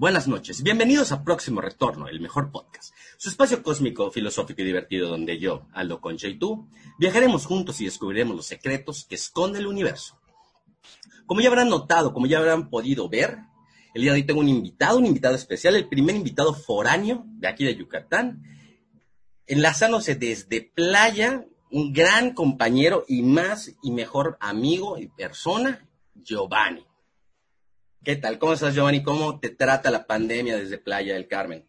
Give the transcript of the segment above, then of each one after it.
Buenas noches. Bienvenidos a Próximo Retorno, el mejor podcast. Su espacio cósmico, filosófico y divertido donde yo, Aldo Concha y tú viajaremos juntos y descubriremos los secretos que esconde el universo. Como ya habrán notado, como ya habrán podido ver, el día de hoy tengo un invitado, un invitado especial, el primer invitado foráneo de aquí de Yucatán, enlazándose desde Playa, un gran compañero y más y mejor amigo y persona, Giovanni. ¿Qué tal? ¿Cómo estás, Giovanni? ¿Cómo te trata la pandemia desde Playa del Carmen?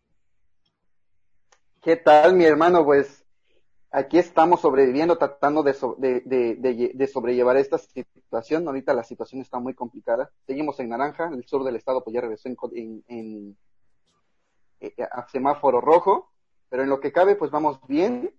¿Qué tal, mi hermano? Pues aquí estamos sobreviviendo, tratando de, sobrellevar esta situación. Ahorita la situación está muy complicada. Seguimos en naranja, el sur del estado pues ya regresó en, en, eh, a semáforo rojo, pero en lo que cabe pues vamos bien.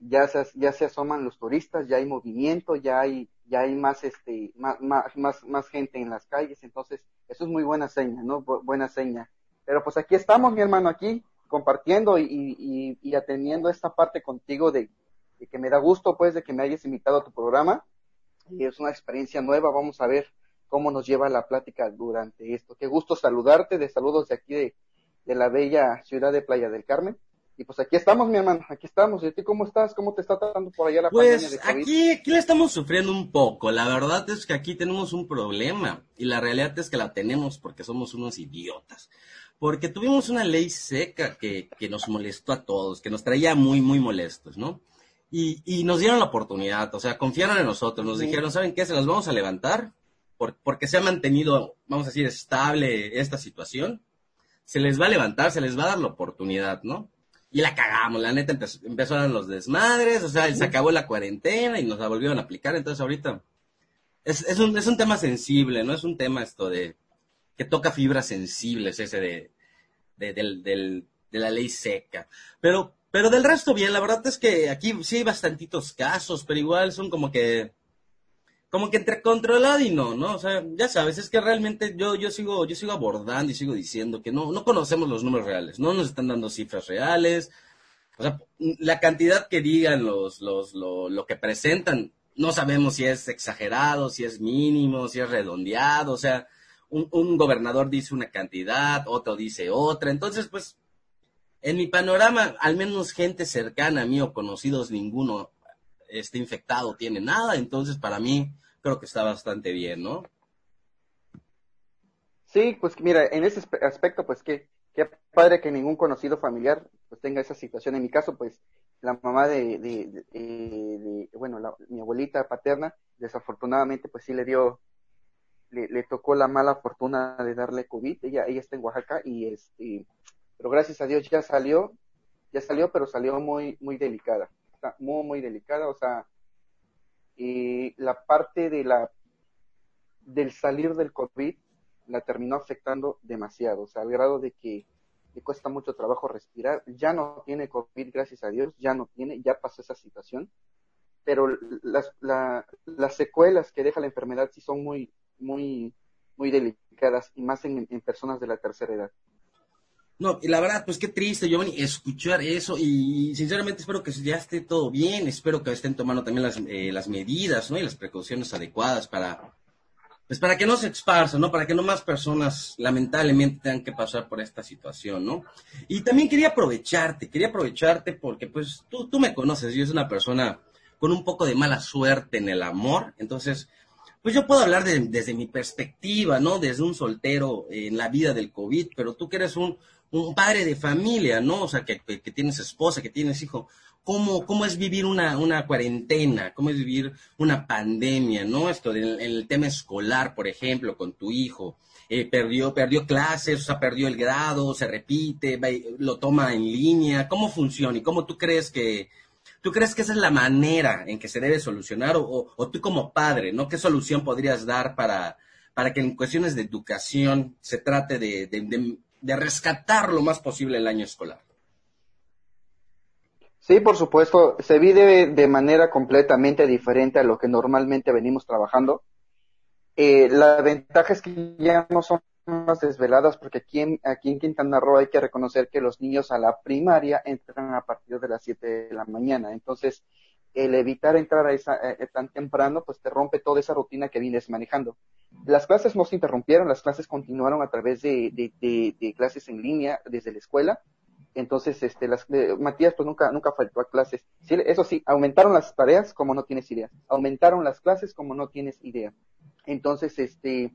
Ya se, ya se asoman los turistas, ya hay movimiento, ya hay ya hay más este más, más, más gente en las calles, entonces eso es muy buena seña, ¿no? buena seña. Pero pues aquí estamos, mi hermano, aquí compartiendo y, y, atendiendo esta parte contigo de, que me da gusto, pues, de que me hayas invitado a tu programa. Y es una experiencia nueva, vamos a ver cómo nos lleva la plática durante esto. Qué gusto saludarte, de saludos de aquí de, de la bella ciudad de Playa del Carmen. Y pues aquí estamos, mi hermano, aquí estamos. ¿Y tú cómo estás? ¿Cómo te está tratando por allá la pues pandemia de COVID? Aquí, aquí le estamos sufriendo un poco. La verdad es que aquí tenemos un problema. Y la realidad es que la tenemos porque somos unos idiotas. Porque tuvimos una ley seca que, que nos molestó a todos, que nos traía muy, muy molestos, ¿no? Y, y nos dieron la oportunidad, o sea, confiaron en nosotros, nos dijeron, ¿saben qué? Se las vamos a levantar por, porque se ha mantenido, vamos a decir, estable esta situación. Se les va a levantar, se les va a dar la oportunidad, ¿no? Y la cagamos, la neta empezó, empezaron los desmadres, o sea, se acabó la cuarentena y nos la volvieron a aplicar, entonces ahorita es, es, un, es un tema sensible, no es un tema esto de que toca fibras sensibles ese de, de, del, del, de la ley seca. Pero, pero del resto bien, la verdad es que aquí sí hay bastantitos casos, pero igual son como que como que entre controlado y no, ¿no? O sea, ya sabes, es que realmente yo, yo sigo, yo sigo abordando y sigo diciendo que no, no conocemos los números reales, no nos están dando cifras reales. O sea, la cantidad que digan los, los, lo, lo que presentan, no sabemos si es exagerado, si es mínimo, si es redondeado, o sea, un, un gobernador dice una cantidad, otro dice otra, entonces pues, en mi panorama, al menos gente cercana a mí o conocidos, ninguno esté infectado, tiene nada, entonces para mí creo que está bastante bien, ¿no? Sí, pues mira, en ese aspecto, pues qué, qué padre que ningún conocido familiar pues tenga esa situación. En mi caso, pues la mamá de, bueno, mi abuelita paterna, desafortunadamente, pues sí le dio, le, le, tocó la mala fortuna de darle COVID. Ella, ella está en Oaxaca y este, pero gracias a Dios ya salió, ya salió, pero salió muy, muy delicada está muy, muy delicada, o sea, la parte de la del salir del COVID la terminó afectando demasiado, o sea, al grado de que le cuesta mucho trabajo respirar, ya no tiene COVID, gracias a Dios, ya no tiene, ya pasó esa situación, pero las, las secuelas que deja la enfermedad sí son muy, muy, muy delicadas y más en personas de la tercera edad. No, y la verdad, pues qué triste, Giovanni, escuchar eso y sinceramente espero que ya esté todo bien, espero que estén tomando también las, eh, las medidas, ¿no? Y las precauciones adecuadas para, pues para que no se esparza, ¿no? Para que no más personas lamentablemente tengan que pasar por esta situación, ¿no? Y también quería aprovecharte, quería aprovecharte porque pues tú, tú me conoces, yo soy una persona con un poco de mala suerte en el amor, entonces pues yo puedo hablar desde mi perspectiva, ¿no? Desde un soltero en la vida del COVID, pero tú que eres un, un padre de familia, ¿no? O sea, que, que, tienes esposa, que tienes hijo. ¿Cómo, cómo es vivir una, una cuarentena? ¿Cómo es vivir una pandemia, ¿no? Esto del el tema escolar, por ejemplo, con tu hijo. Eh, perdió, perdió clases, o sea, perdió el grado, se repite, lo toma en línea. ¿Cómo funciona y cómo tú crees que, tú crees que esa es la manera en que se debe solucionar o, tú como padre, ¿no? ¿Qué solución podrías dar para, para que en cuestiones de educación se trate de rescatar lo más posible el año escolar. Sí, por supuesto, se vive de manera completamente diferente a lo que normalmente venimos trabajando. Eh, la ventaja es que ya no son más desveladas porque aquí en, aquí en Quintana Roo hay que reconocer que los niños a la primaria entran a partir de las 7 de la mañana. Entonces, el evitar entrar a esa eh, tan temprano, pues te rompe toda esa rutina que vienes manejando. Las clases no se interrumpieron, las clases continuaron a través de, clases en línea desde la escuela. Entonces, este, las, Matías pues nunca, nunca faltó a clases. eso sí, aumentaron las tareas como no tienes idea. Aumentaron las clases como no tienes idea. Entonces, este,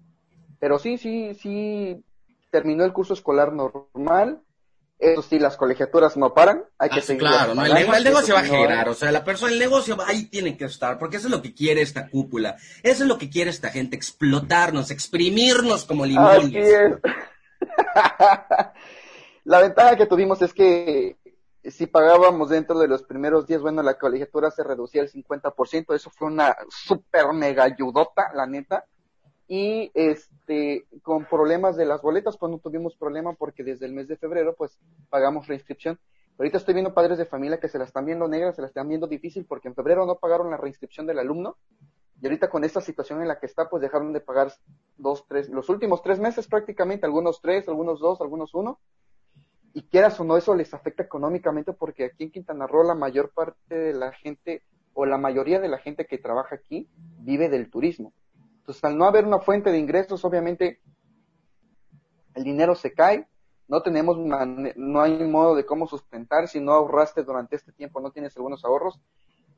pero sí, sí, sí, terminó el curso escolar normal eso sí, las colegiaturas no paran, hay que ah, seguir. Claro, ¿no? el, negocio va a generar, o sea, la persona, el negocio ahí tiene que estar, porque eso es lo que quiere esta cúpula, eso es lo que quiere esta gente, explotarnos, exprimirnos como limones. Así es. la ventaja que tuvimos es que si pagábamos dentro de los primeros días, bueno, la colegiatura se reducía el 50%, eso fue una super mega ayudota, la neta y este con problemas de las boletas pues no tuvimos problema porque desde el mes de febrero pues pagamos reinscripción ahorita estoy viendo padres de familia que se la están viendo negras se la están viendo difícil porque en febrero no pagaron la reinscripción del alumno. Y ahorita con esta situación en la que está pues dejaron de pagar dos tres los últimos tres meses prácticamente algunos tres algunos dos algunos uno. Y quieras o no eso les afecta económicamente porque aquí en Quintana Roo la mayor parte de la gente o la mayoría de la gente que trabaja aquí vive del turismo entonces, al no haber una fuente de ingresos, obviamente el dinero se cae, no tenemos, no hay modo de cómo sustentar, si no ahorraste durante este tiempo, no tienes algunos ahorros,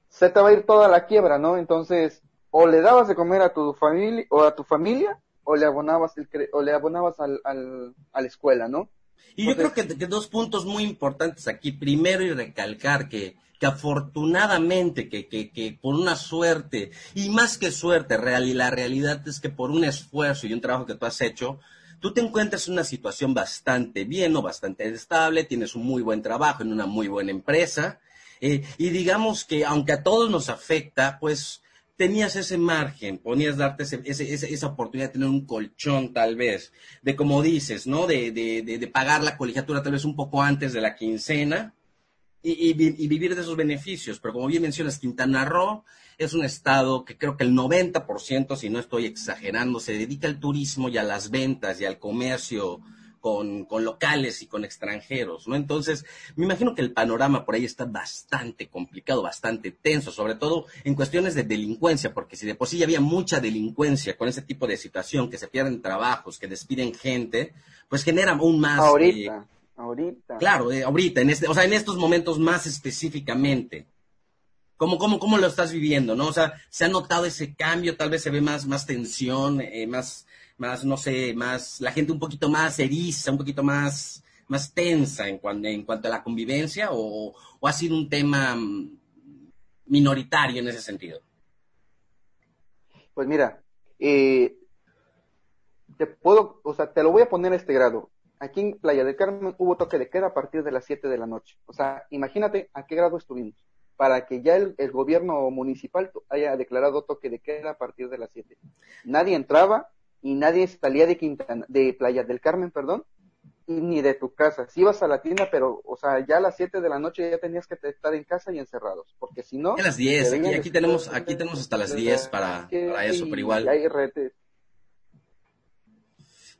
se te va a ir toda la quiebra, ¿no? Entonces, o le dabas de comer a tu familia, o a tu familia, o le abonabas, el, o le abonabas al, al, a la escuela, ¿no? Y yo creo que, que, dos puntos muy importantes aquí. Primero, y recalcar que afortunadamente, que, que, que por una suerte, y más que suerte, real, y la realidad es que por un esfuerzo y un trabajo que tú has hecho, tú te encuentras en una situación bastante bien o bastante estable, tienes un muy buen trabajo en una muy buena empresa, eh, y digamos que aunque a todos nos afecta, pues tenías ese margen, ponías darte ese, ese, esa oportunidad de tener un colchón tal vez, de como dices, ¿no? De, de, de, de, pagar la colegiatura tal vez un poco antes de la quincena, y, vivir de esos beneficios. Pero como bien mencionas, Quintana Roo es un estado que creo que el 90%, si no estoy exagerando, se dedica al turismo y a las ventas y al comercio con, locales y con extranjeros, ¿no? Entonces, me imagino que el panorama por ahí está bastante complicado, bastante tenso, sobre todo en cuestiones de delincuencia, porque si de por sí ya había mucha delincuencia con ese tipo de situación, que se pierden trabajos, que despiden gente, pues genera aún más... Ahorita. Ahorita. Claro, eh, ahorita, en este, o sea, en estos momentos más específicamente. ¿Cómo, cómo, cómo lo estás viviendo, no? O sea, ¿se ha notado ese cambio? Tal vez se ve más, más tensión, eh, más, más, no sé, más, la gente un poquito más eriza, un poquito más, más tensa en, cuanto, en cuanto a la convivencia, o, o ha sido un tema mm, minoritario en ese sentido? Pues mira, eh, te puedo, o sea, te lo voy a poner a este grado aquí en Playa del Carmen hubo toque de queda a partir de las 7 de la noche. O sea, imagínate a qué grado estuvimos para que ya el, gobierno municipal haya declarado toque de queda a partir de las 7. Nadie entraba y nadie salía de Quintana, de Playa del Carmen, perdón, y ni de tu casa. Si ibas a la tienda, pero, o sea, ya a las 7 de la noche ya tenías que estar en casa y encerrados, porque si no... A las 10, aquí, tenemos, aquí tenemos hasta las 10 para, para eso, pero igual... Hay retes.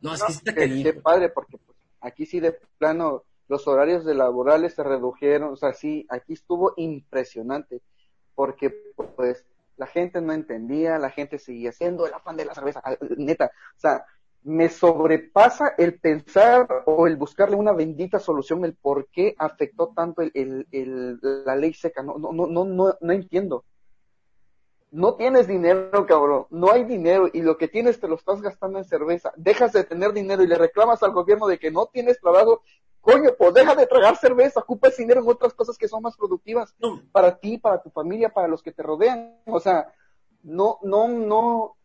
No, es que está qué, padre, porque pues, aquí sí de plano los horarios de laborales se redujeron, o sea, sí, aquí estuvo impresionante, porque pues la gente no entendía, la gente seguía siendo el afán de la cerveza, ah, neta, o sea, me sobrepasa el pensar o el buscarle una bendita solución, el por qué afectó tanto el, el, la ley seca, no, no, no, no, no entiendo no tienes dinero, cabrón, no hay dinero y lo que tienes te lo estás gastando en cerveza, dejas de tener dinero y le reclamas al gobierno de que no tienes trabajo, coño, pues deja de tragar cerveza, ocupa ese dinero en otras cosas que son más productivas para ti, para tu familia, para los que te rodean, o sea, no, no, no,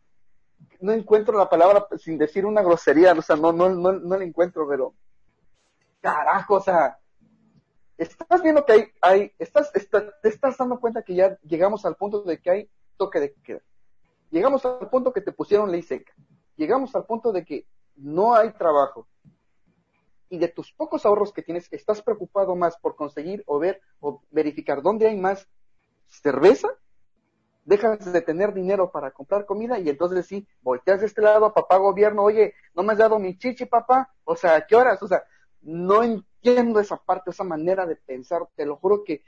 no encuentro la palabra sin decir una grosería, o sea, no, no, no, no la encuentro, pero carajo, o sea, estás viendo que hay, hay estás, te estás dando cuenta que ya llegamos al punto de que hay toque de queda. Llegamos al punto que te pusieron ley seca. Llegamos al punto de que no hay trabajo. Y de tus pocos ahorros que tienes, estás preocupado más por conseguir o ver o verificar dónde hay más cerveza. Dejas de tener dinero para comprar comida y entonces sí, volteas de este lado a papá gobierno, oye, no me has dado mi chichi, papá. O sea, ¿a qué horas? O sea, no entiendo esa parte, esa manera de pensar. Te lo juro que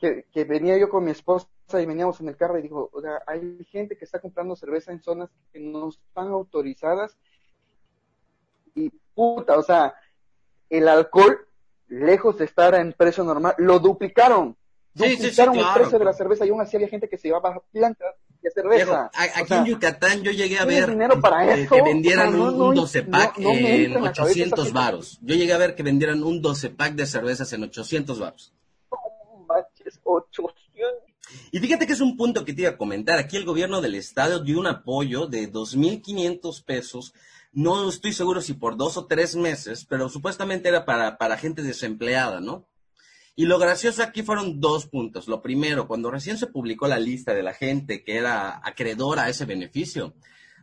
que, venía yo con mi esposa y veníamos en el carro y dijo, o sea, hay gente que está comprando cerveza en zonas que no están autorizadas y puta, o sea, el alcohol, lejos de estar en precio normal, lo duplicaron. duplicaron el precio de la cerveza y aún así había gente que se llevaba plantas de cerveza. aquí en Yucatán yo llegué a ver que vendieran un, 12 pack en 800 varos. Yo llegué a ver que vendieran un 12 pack de cervezas en 800 varos. Y fíjate que es un punto que te iba a comentar. Aquí el gobierno del estado dio un apoyo de 2.500 pesos. No estoy seguro si por dos o tres meses, pero supuestamente era para, para gente desempleada, ¿no? Y lo gracioso aquí fueron dos puntos. Lo primero, cuando recién se publicó la lista de la gente que era acreedora a ese beneficio,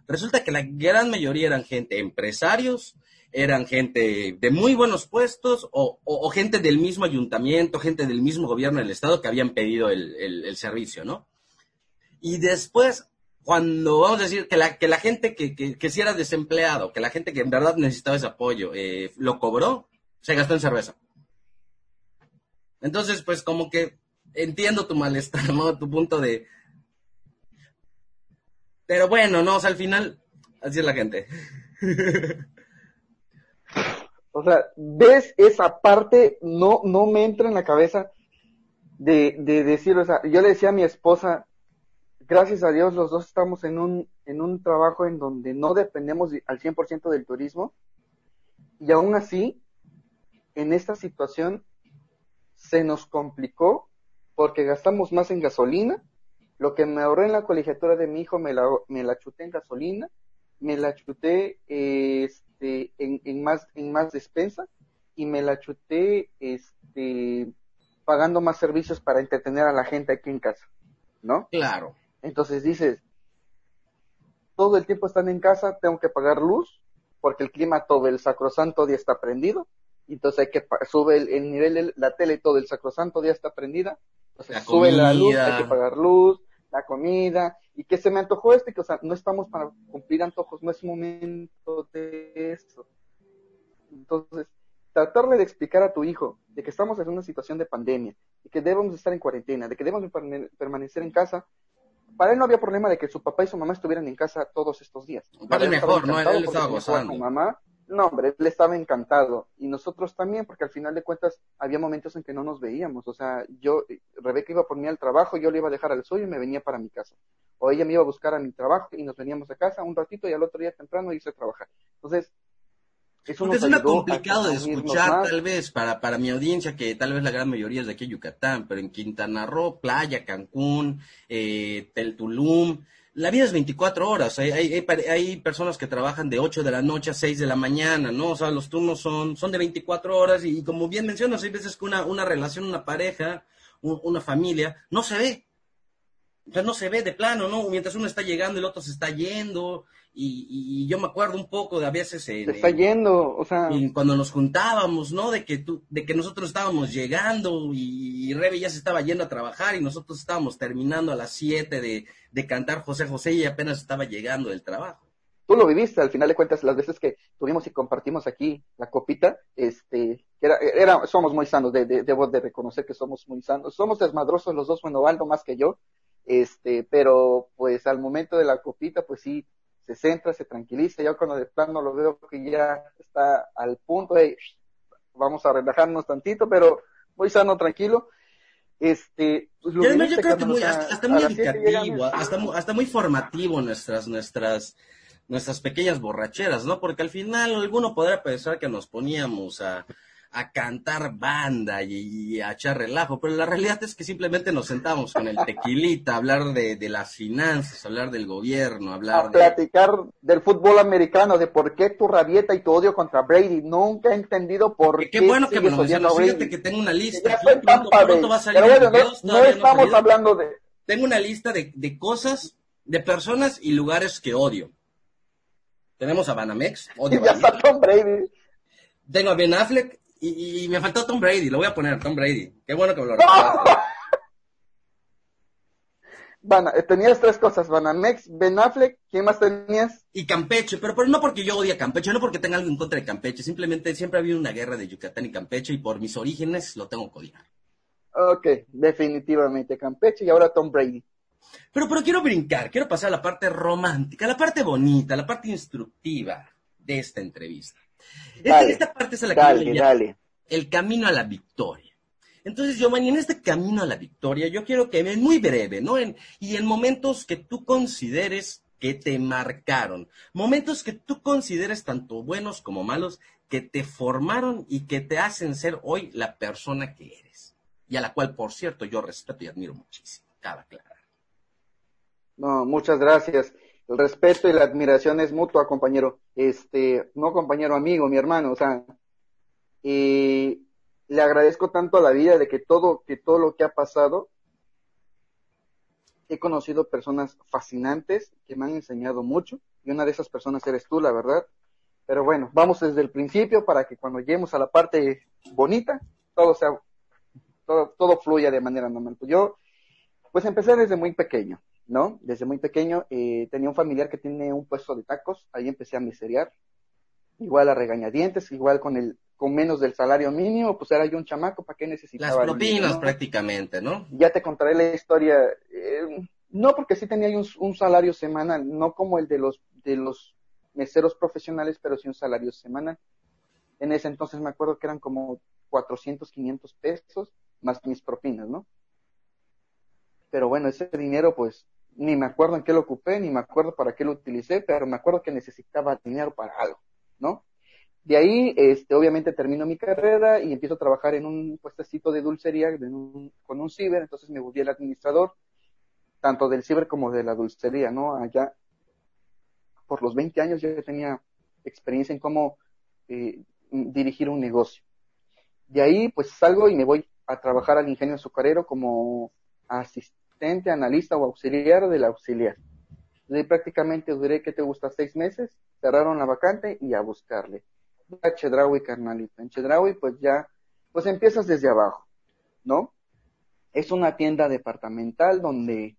resulta que la gran mayoría eran gente, empresarios, eran gente de muy buenos puestos o, gente del mismo ayuntamiento, gente del mismo gobierno del estado que habían pedido el, servicio, ¿no? Y después, cuando vamos a decir que la, gente que, que, sí era desempleado, que la gente que en verdad necesitaba ese apoyo, eh, lo cobró, se gastó en cerveza. Entonces, pues como que entiendo tu malestar, ¿no? Tu punto de... Pero bueno, no, o sea, al final, así es la gente. O sea, ves esa parte, no, no me entra en la cabeza de, de decir, o sea, yo le decía a mi esposa, gracias a Dios los dos estamos en un, en un trabajo en donde no dependemos al 100% del turismo. Y aún así, en esta situación se nos complicó porque gastamos más en gasolina, lo que me ahorré en la colegiatura de mi hijo me la, me la chuté en gasolina, me la chuté, este, este, en, más, en más despensa y me la chuté este, pagando más servicios para entretener a la gente aquí en casa, ¿no? Claro. Entonces dices, todo el tiempo están en casa, tengo que pagar luz, porque el clima todo el sacrosanto día está prendido, entonces hay que sube el, nivel de la tele todo el sacrosanto día está prendida, entonces sube la luz, hay que pagar luz, la comida, y que se me antojó este, que o sea, no estamos para cumplir antojos, no es momento de eso. Entonces, tratarle de explicar a tu hijo de que estamos en una situación de pandemia, de que debemos estar en cuarentena, de que debemos permanecer en casa, para él no había problema de que su papá y su mamá estuvieran en casa todos estos días. Para mejor, ¿no? Él estaba gozando. mamá no, hombre, él estaba encantado. Y nosotros también, porque al final de cuentas había momentos en que no nos veíamos. O sea, yo, Rebeca iba por mí al trabajo, yo le iba a dejar al suyo y me venía para mi casa. O ella me iba a buscar a mi trabajo y nos veníamos a casa un ratito y al otro día temprano hice a trabajar. Entonces, eso Porque suena complicado de escuchar, tal vez, para, para mi audiencia, que tal vez la gran mayoría es de aquí en Yucatán, pero en Quintana Roo, Playa, Cancún, eh, Tulum, la vida es 24 horas. Hay, hay, hay, personas que trabajan de 8 de la noche a 6 de la mañana, ¿no? O sea, los turnos son, son de 24 horas y, como bien mencionas, hay veces que una, una relación, una pareja, una familia, no se ve. O sea, no se ve de plano, ¿no? Mientras uno está llegando, el otro se está yendo. Y, yo me acuerdo un poco de a veces... se está yendo, o sea... Y cuando nos juntábamos, ¿no? De que, tú, de que nosotros estábamos llegando y, Rebe ya se estaba yendo a trabajar y nosotros estábamos terminando a las 7 de, de cantar José José y apenas estaba llegando del trabajo. Tú lo viviste, al final de cuentas, las veces que tuvimos y compartimos aquí la copita, este, era, era somos muy sanos, de, debo de reconocer que somos muy sanos, somos desmadrosos los dos, bueno, Aldo más que yo, este, pero pues al momento de la copita, pues sí, se centra, se tranquiliza, ya cuando de plano lo veo que ya está al punto de vamos a relajarnos tantito, pero muy sano, tranquilo. Este, pues yo, creo que muy, hasta, muy educativo, hasta, hasta muy formativo nuestras, nuestras, nuestras pequeñas borracheras, ¿no? Porque al final alguno podrá pensar que nos poníamos a, a cantar banda y, a echar relajo, pero la realidad es que simplemente nos sentamos con el tequilita, a hablar de, las finanzas, hablar del gobierno, hablar a platicar del fútbol americano, de por qué tu rabieta y tu odio contra Brady. Nunca he entendido por qué. Qué bueno que me lo mencionas. Fíjate que tengo una lista. no, estamos hablando de. Tengo una lista de, cosas, de personas y lugares que odio. Tenemos a Banamex, odio. ya está Tom Brady. Tengo a Ben Affleck y, me faltó Tom Brady, lo voy a poner, Tom Brady. Qué bueno que me lo recordaste. Eh, tenías tres cosas, Banamex, Ben Affleck, ¿quién más tenías? Y Campeche, pero, pero no porque yo odie a Campeche, no porque tenga algo en contra de Campeche, simplemente siempre ha habido una guerra de Yucatán y Campeche y por mis orígenes lo tengo que odiar. Ok, definitivamente Campeche y ahora Tom Brady. Pero, pero quiero brincar, quiero pasar a la parte romántica, la parte bonita, la parte instructiva de esta entrevista. Esta, parte es la que dale. el camino a la victoria. Entonces, Giovanni, en este camino a la victoria, yo quiero que me muy breve, ¿no? En, y en momentos que tú consideres que te marcaron, momentos que tú consideres tanto buenos como malos, que te formaron y que te hacen ser hoy la persona que eres. Y a la cual, por cierto, yo respeto y admiro muchísimo. Cada clara. No, muchas gracias. El respeto y la admiración es mutua, compañero. Este, no compañero, amigo, mi hermano, o sea, y le agradezco tanto a la vida de que todo, que todo lo que ha pasado, he conocido personas fascinantes que me han enseñado mucho y una de esas personas eres tú, la verdad. Pero bueno, vamos desde el principio para que cuando lleguemos a la parte bonita, todo sea, todo, todo fluya de manera normal. Yo, pues empecé desde muy pequeño, ¿no? Desde muy pequeño eh, tenía un familiar que tiene un puesto de tacos, ahí empecé a miseriar, igual a regañadientes, igual con el con menos del salario mínimo, pues era yo un chamaco, ¿para qué necesitaba? Las propinas prácticamente, ¿no? Ya te contaré la historia. Eh, no, porque sí tenía un, un, salario semanal, no como el de los, de los meseros profesionales, pero sí un salario semanal. En ese entonces me acuerdo que eran como 400, 500 pesos, más mis propinas, ¿no? Pero bueno, ese dinero, pues, ni me acuerdo en qué lo ocupé, ni me acuerdo para qué lo utilicé, pero me acuerdo que necesitaba dinero para algo, ¿no? De ahí, este, obviamente termino mi carrera y empiezo a trabajar en un puestecito de dulcería con un ciber, entonces me volví el administrador, tanto del ciber como de la dulcería, ¿no? Allá, por los 20 años yo tenía experiencia en cómo eh, dirigir un negocio. De ahí, pues salgo y me voy a trabajar al ingenio azucarero como asistente, analista o auxiliar del auxiliar. De prácticamente duré, ¿qué te gusta? Seis meses, cerraron la vacante y a buscarle a Chedraui, carnalito. En Chedraui, pues ya, pues empiezas desde abajo, ¿no? Es una tienda departamental donde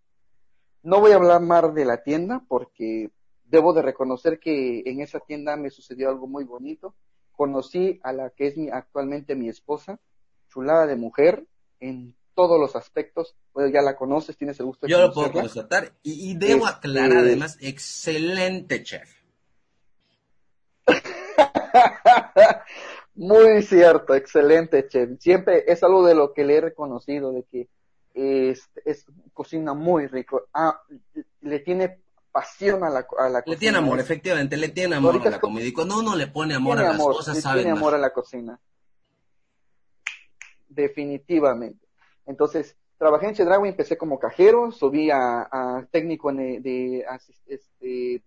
no voy a hablar más de la tienda porque debo de reconocer que en esa tienda me sucedió algo muy bonito. Conocí a la que es mi, actualmente mi esposa, chulada de mujer, en todos los aspectos. Pues ya la conoces, tienes el gusto de Yo lo puedo constatar. Y, debo este, aclarar, además, excelente chef. Muy cierto, excelente, chef. Siempre es algo de lo que le he reconocido, de que es, es cocina muy rico. Ah, le tiene pasión a la, a la cocina. Le tiene amor, efectivamente, le tiene amor a la comida. Y cuando uno le pone amor a las cosas, sabe tiene amor a la cocina. Definitivamente. Entonces, trabajé en Chedraui, empecé como cajero, subí a, técnico de, de, este,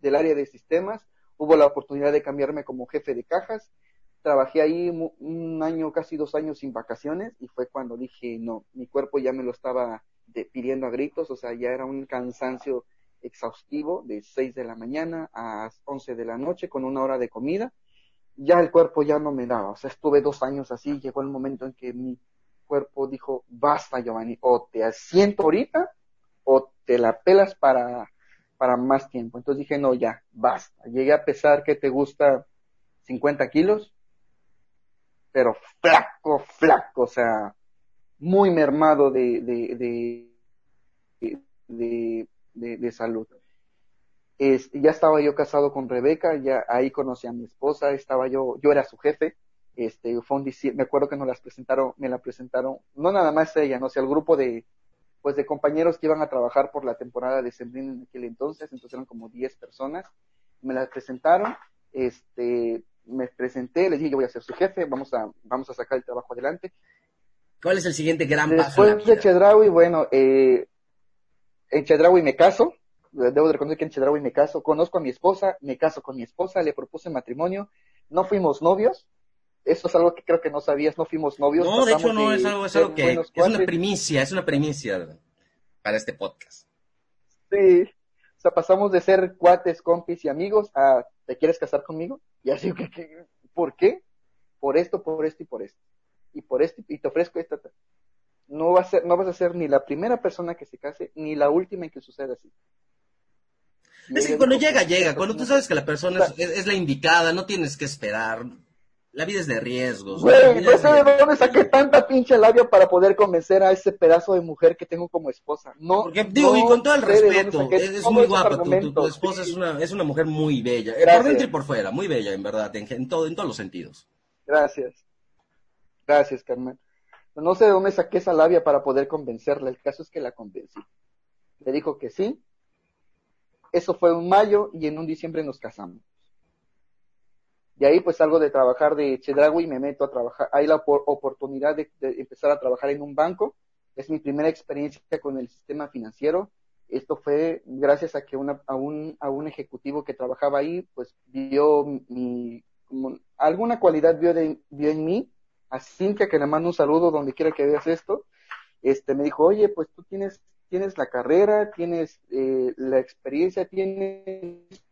del área de sistemas, hubo la oportunidad de cambiarme como jefe de cajas. Trabajé ahí un año, casi dos años sin vacaciones y fue cuando dije, no, mi cuerpo ya me lo estaba pidiendo a gritos, o sea, ya era un cansancio exhaustivo de 6 de la mañana a 11 de la noche con una hora de comida. Ya el cuerpo ya no me daba, o sea, estuve dos años así, llegó el momento en que mi cuerpo dijo, basta Giovanni, o te asiento ahorita o te la pelas para para más tiempo. Entonces dije, no, ya, basta. Llegué a pesar que te gusta 50 kilos, pero flaco, flaco, o sea, muy mermado de, de, de, de, salud. Este, ya estaba yo casado con Rebeca, ya ahí conocí a mi esposa, estaba yo, yo era su jefe, este, fue un, me acuerdo que nos las presentaron, me la presentaron, no nada más ella, no sé, el grupo de, pues de compañeros que iban a trabajar por la temporada de Sembrín en aquel entonces, entonces eran como 10 personas, me las presentaron, este, me presenté, les dije yo voy a ser su jefe, vamos a, vamos a sacar el trabajo adelante. ¿Cuál es el siguiente gran paso? Después de Chedraui, bueno, eh, en Chedraui me caso, debo de reconocer que en Chedraui me caso, conozco a mi esposa, me caso con mi esposa, le propuse matrimonio, no fuimos novios, eso es algo que creo que no sabías, no fuimos novios. No, de hecho no, es algo, es algo que es una primicia, es una primicia para este podcast. Sí, o sea, pasamos de ser cuates, compis y amigos a ¿te quieres casar conmigo? Y así, que, ¿por qué? Por esto, por esto y por esto. Y por esto, y te ofrezco esta. No, va a ser, no vas a ser ni la primera persona que se case, ni la última en que suceda así. Es que cuando llega, llega. Cuando tú sabes que la persona es, es, la indicada, no tienes que esperar La vida es de riesgos. Güey, no sé de dónde saqué tanta pinche labia para poder convencer a ese pedazo de mujer que tengo como esposa. No. Porque digo, y con todo el respeto, es, muy guapa. Tu, esposa es, una, es una mujer muy bella. Por dentro y por fuera, muy bella, en verdad, en, todo, en todos los sentidos. Gracias. Gracias, Carmen. No sé de dónde saqué esa labia para poder convencerla. El caso es que la convencí. Le dijo que sí. Eso fue un mayo y en un diciembre nos casamos. Y ahí pues salgo de trabajar de Chedragui y me meto a trabajar. Hay la oportunidad de, empezar a trabajar en un banco. Es mi primera experiencia con el sistema financiero. Esto fue gracias a que una, a, un, a un ejecutivo que trabajaba ahí, pues vio mi, alguna cualidad vio, de, vio en mí. A que le mando un saludo donde quiera que veas esto, este, me dijo, oye, pues tú tienes, tienes la carrera, tienes eh, la experiencia, tienes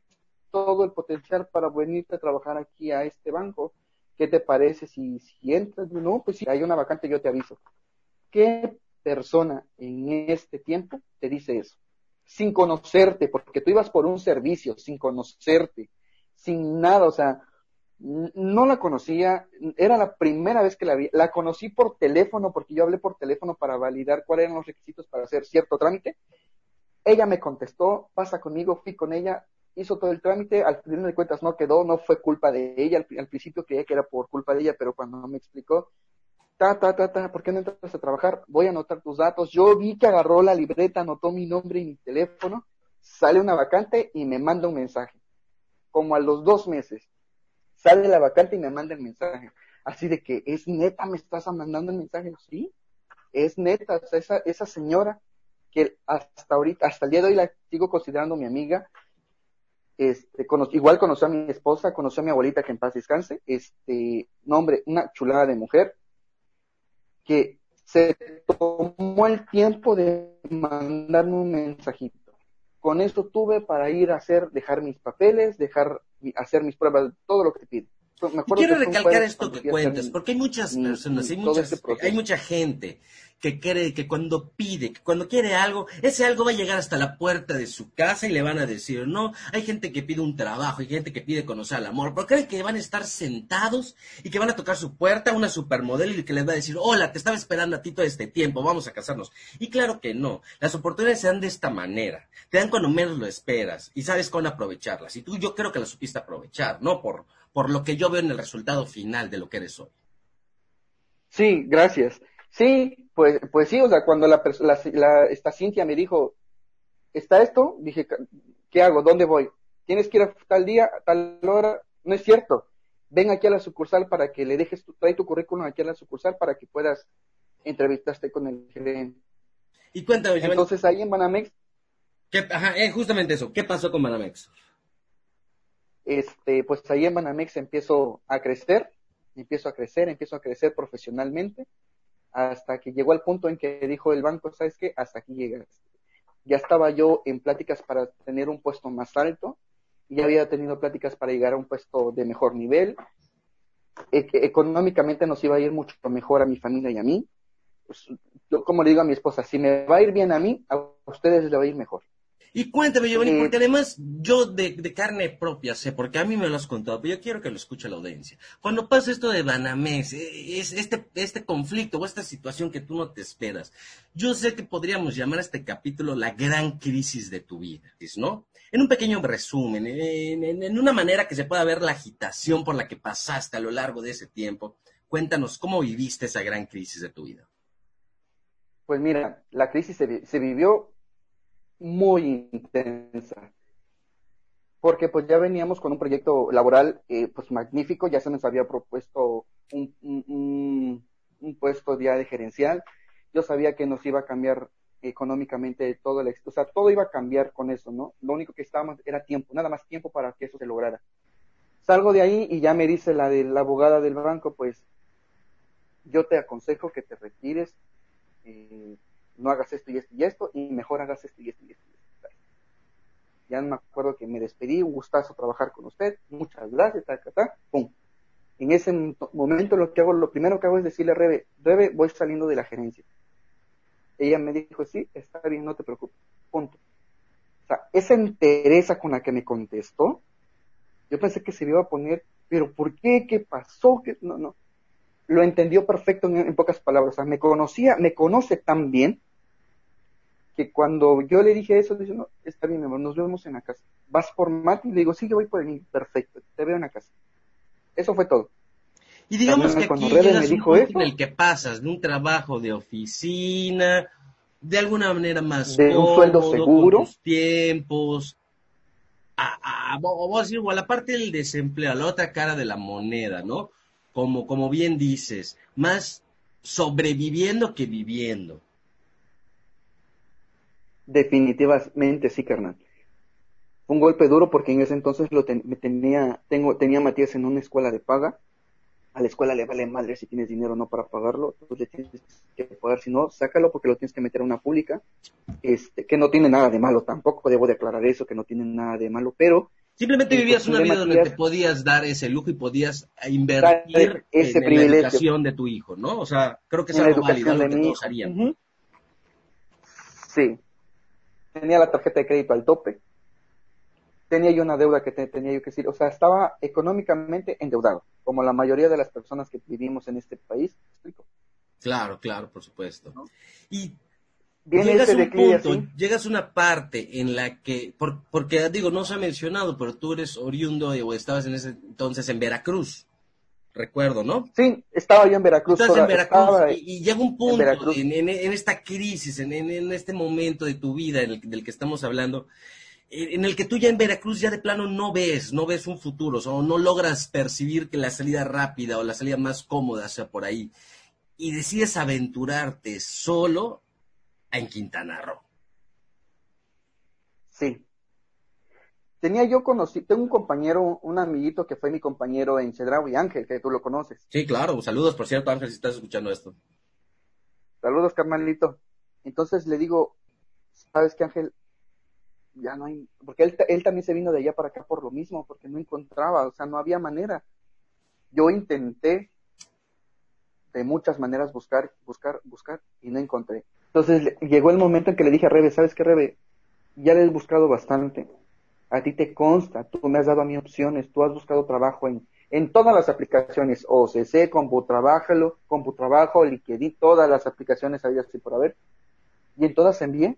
todo el potencial para venirte a trabajar aquí a este banco. ¿Qué te parece si, si entras? No, pues si hay una vacante, yo te aviso. ¿Qué persona en este tiempo te dice eso? Sin conocerte, porque tú ibas por un servicio, sin conocerte, sin nada, o sea, no la conocía, era la primera vez que la vi, la conocí por teléfono, porque yo hablé por teléfono para validar cuáles eran los requisitos para hacer cierto trámite. Ella me contestó, pasa conmigo, fui con ella, hizo todo el trámite, al final de cuentas no quedó, no fue culpa de ella, al, principio creía que era por culpa de ella, pero cuando me explicó, ta, ta, ta, ta, ¿por qué no entras a trabajar? Voy a anotar tus datos. Yo vi que agarró la libreta, anotó mi nombre y mi teléfono, sale una vacante y me manda un mensaje. Como a los dos meses, sale la vacante y me manda el mensaje. Así de que, ¿es neta me estás mandando el mensaje? Sí, es neta, esa, esa señora que hasta ahorita, hasta el día de hoy la sigo considerando mi amiga, este, igual conoció a mi esposa, conoció a mi abuelita que en paz descanse, este, nombre, una chulada de mujer, que se tomó el tiempo de mandarme un mensajito. Con eso tuve para ir a hacer, dejar mis papeles, dejar, hacer mis pruebas, todo lo que te pide. Quiero recalcar esto que cuentas, porque hay muchas personas, hay, muchas, hay mucha gente que cree que cuando pide, que cuando quiere algo, ese algo va a llegar hasta la puerta de su casa y le van a decir, no, hay gente que pide un trabajo, hay gente que pide conocer al amor, pero creen que van a estar sentados y que van a tocar su puerta una supermodelo y que les va a decir, hola, te estaba esperando a ti todo este tiempo, vamos a casarnos. Y claro que no, las oportunidades se dan de esta manera, te dan cuando menos lo esperas y sabes cómo aprovecharlas. Y tú yo creo que las supiste aprovechar, no por, por lo que yo veo en el resultado final de lo que eres hoy. Sí, gracias. Sí, pues, pues sí, o sea, cuando la, la, esta Cintia me dijo, ¿está esto? Dije, ¿qué hago? ¿Dónde voy? Tienes que ir a tal día, a tal hora. No es cierto. Ven aquí a la sucursal para que le dejes, tu, trae tu currículum aquí a la sucursal para que puedas entrevistarte con el gerente. Y cuéntame, Entonces ahí en Banamex. ¿qué, ajá, eh, justamente eso. ¿Qué pasó con Banamex? Este, pues ahí en Banamex empiezo a crecer, empiezo a crecer, empiezo a crecer profesionalmente hasta que llegó al punto en que dijo el banco, ¿sabes qué? Hasta aquí llegas. Ya estaba yo en pláticas para tener un puesto más alto, ya había tenido pláticas para llegar a un puesto de mejor nivel, e económicamente nos iba a ir mucho mejor a mi familia y a mí. Pues, yo como le digo a mi esposa, si me va a ir bien a mí, a ustedes les va a ir mejor. Y cuéntame, Giovanni, porque además yo de, carne propia sé, porque a mí me lo has contado, pero yo quiero que lo escuche la audiencia. Cuando pasa esto de Banamés, eh, es este, este conflicto o esta situación que tú no te esperas, yo sé que podríamos llamar a este capítulo la gran crisis de tu vida, ¿no? En un pequeño resumen, en, en una manera que se pueda ver la agitación por la que pasaste a lo largo de ese tiempo, cuéntanos cómo viviste esa gran crisis de tu vida. Pues mira, la crisis se, se vivió muy intensa. Porque pues ya veníamos con un proyecto laboral eh, pues magnífico, ya se nos había propuesto un, un, puesto ya de gerencial. Yo sabía que nos iba a cambiar económicamente todo el, o sea, todo iba a cambiar con eso, ¿no? Lo único que estábamos era tiempo, nada más tiempo para que eso se lograra. Salgo de ahí y ya me dice la de la abogada del banco, pues yo te aconsejo que te retires, eh, no hagas esto y esto y esto, y mejor hagas esto y esto y esto. Ya me acuerdo que me despedí, un gustazo trabajar con usted, muchas gracias, ta, ta, pum. En ese momento lo que hago, lo primero que hago es decirle a Rebe, Rebe, voy saliendo de la gerencia. Ella me dijo, sí, está bien, no te preocupes, punto. O sea, esa entereza con la que me contestó, Yo pensé que se iba a poner, pero ¿por qué? ¿Qué pasó? ¿Qué? No, no. Lo entendió perfecto en, pocas palabras. O sea, me conocía, me conoce tan bien que cuando yo le dije eso, dice, no, está bien, mi amor, nos vemos en la casa. ¿Vas por Mati? Le digo, sí, yo voy por el Perfecto, te veo en la casa. Eso fue todo. Y digamos que aquí llegas un punto en el que pasas de un trabajo de oficina, de alguna manera más de un sueldo seguro, con tiempos, a, a, a la parte del desempleo, a la otra cara de la moneda, ¿no? Como, como bien dices, más sobreviviendo que viviendo. Definitivamente sí, carnal. Fue un golpe duro porque en ese entonces lo tenía, tengo, tenía a Matías en una escuela de paga a la escuela le vale madre si tienes dinero o no para pagarlo, tú le tienes que pagar, si no, sácalo porque lo tienes que meter a una pública, este, que no tiene nada de malo tampoco, debo declarar eso, que no tiene nada de malo, pero... Simplemente vivías una vida donde te podías dar ese lujo y podías invertir ese en la educación de tu hijo, ¿no? O sea, creo que es algo válido, lo que todos harían. Sí. Tenía la tarjeta de crédito al tope, tenía yo una deuda que tenía yo que decir, o sea, estaba económicamente endeudado, como la mayoría de las personas que vivimos en este país. Claro, claro, por supuesto. Y llegas a un punto, llegas a una parte en la que, porque digo, no se ha mencionado, pero tú eres oriundo o estabas en ese entonces en Veracruz, recuerdo, ¿no? Sí, estaba yo en Veracruz. Estás en Veracruz y, llega un punto en, esta crisis, en, este momento de tu vida del que estamos hablando, en el que tú ya en Veracruz ya de plano no ves, no ves un futuro, o no logras percibir que la salida rápida o la salida más cómoda sea por ahí, y decides aventurarte solo en Quintana Roo. Sí. Tenía yo conocido, tengo un compañero, un amiguito que fue mi compañero en y Ángel, que tú lo conoces. Sí, claro. Saludos, por cierto, Ángel, si estás escuchando esto. Saludos, carnalito. Entonces le digo, ¿sabes qué, Ángel? ya no hay, porque él, él también se vino de allá para acá por lo mismo, porque no encontraba, o sea, no había manera. Yo intenté de muchas maneras buscar, buscar, buscar y no encontré. Entonces llegó el momento en que le dije a Rebe, ¿sabes qué, Rebe? Ya le he buscado bastante. A ti te consta, tú me has dado a mí opciones, tú has buscado trabajo en, en todas las aplicaciones, OCC, CompuTrabájalo, CompuTrabajo, LinkedIn, todas las aplicaciones había así por haber. Y en todas envié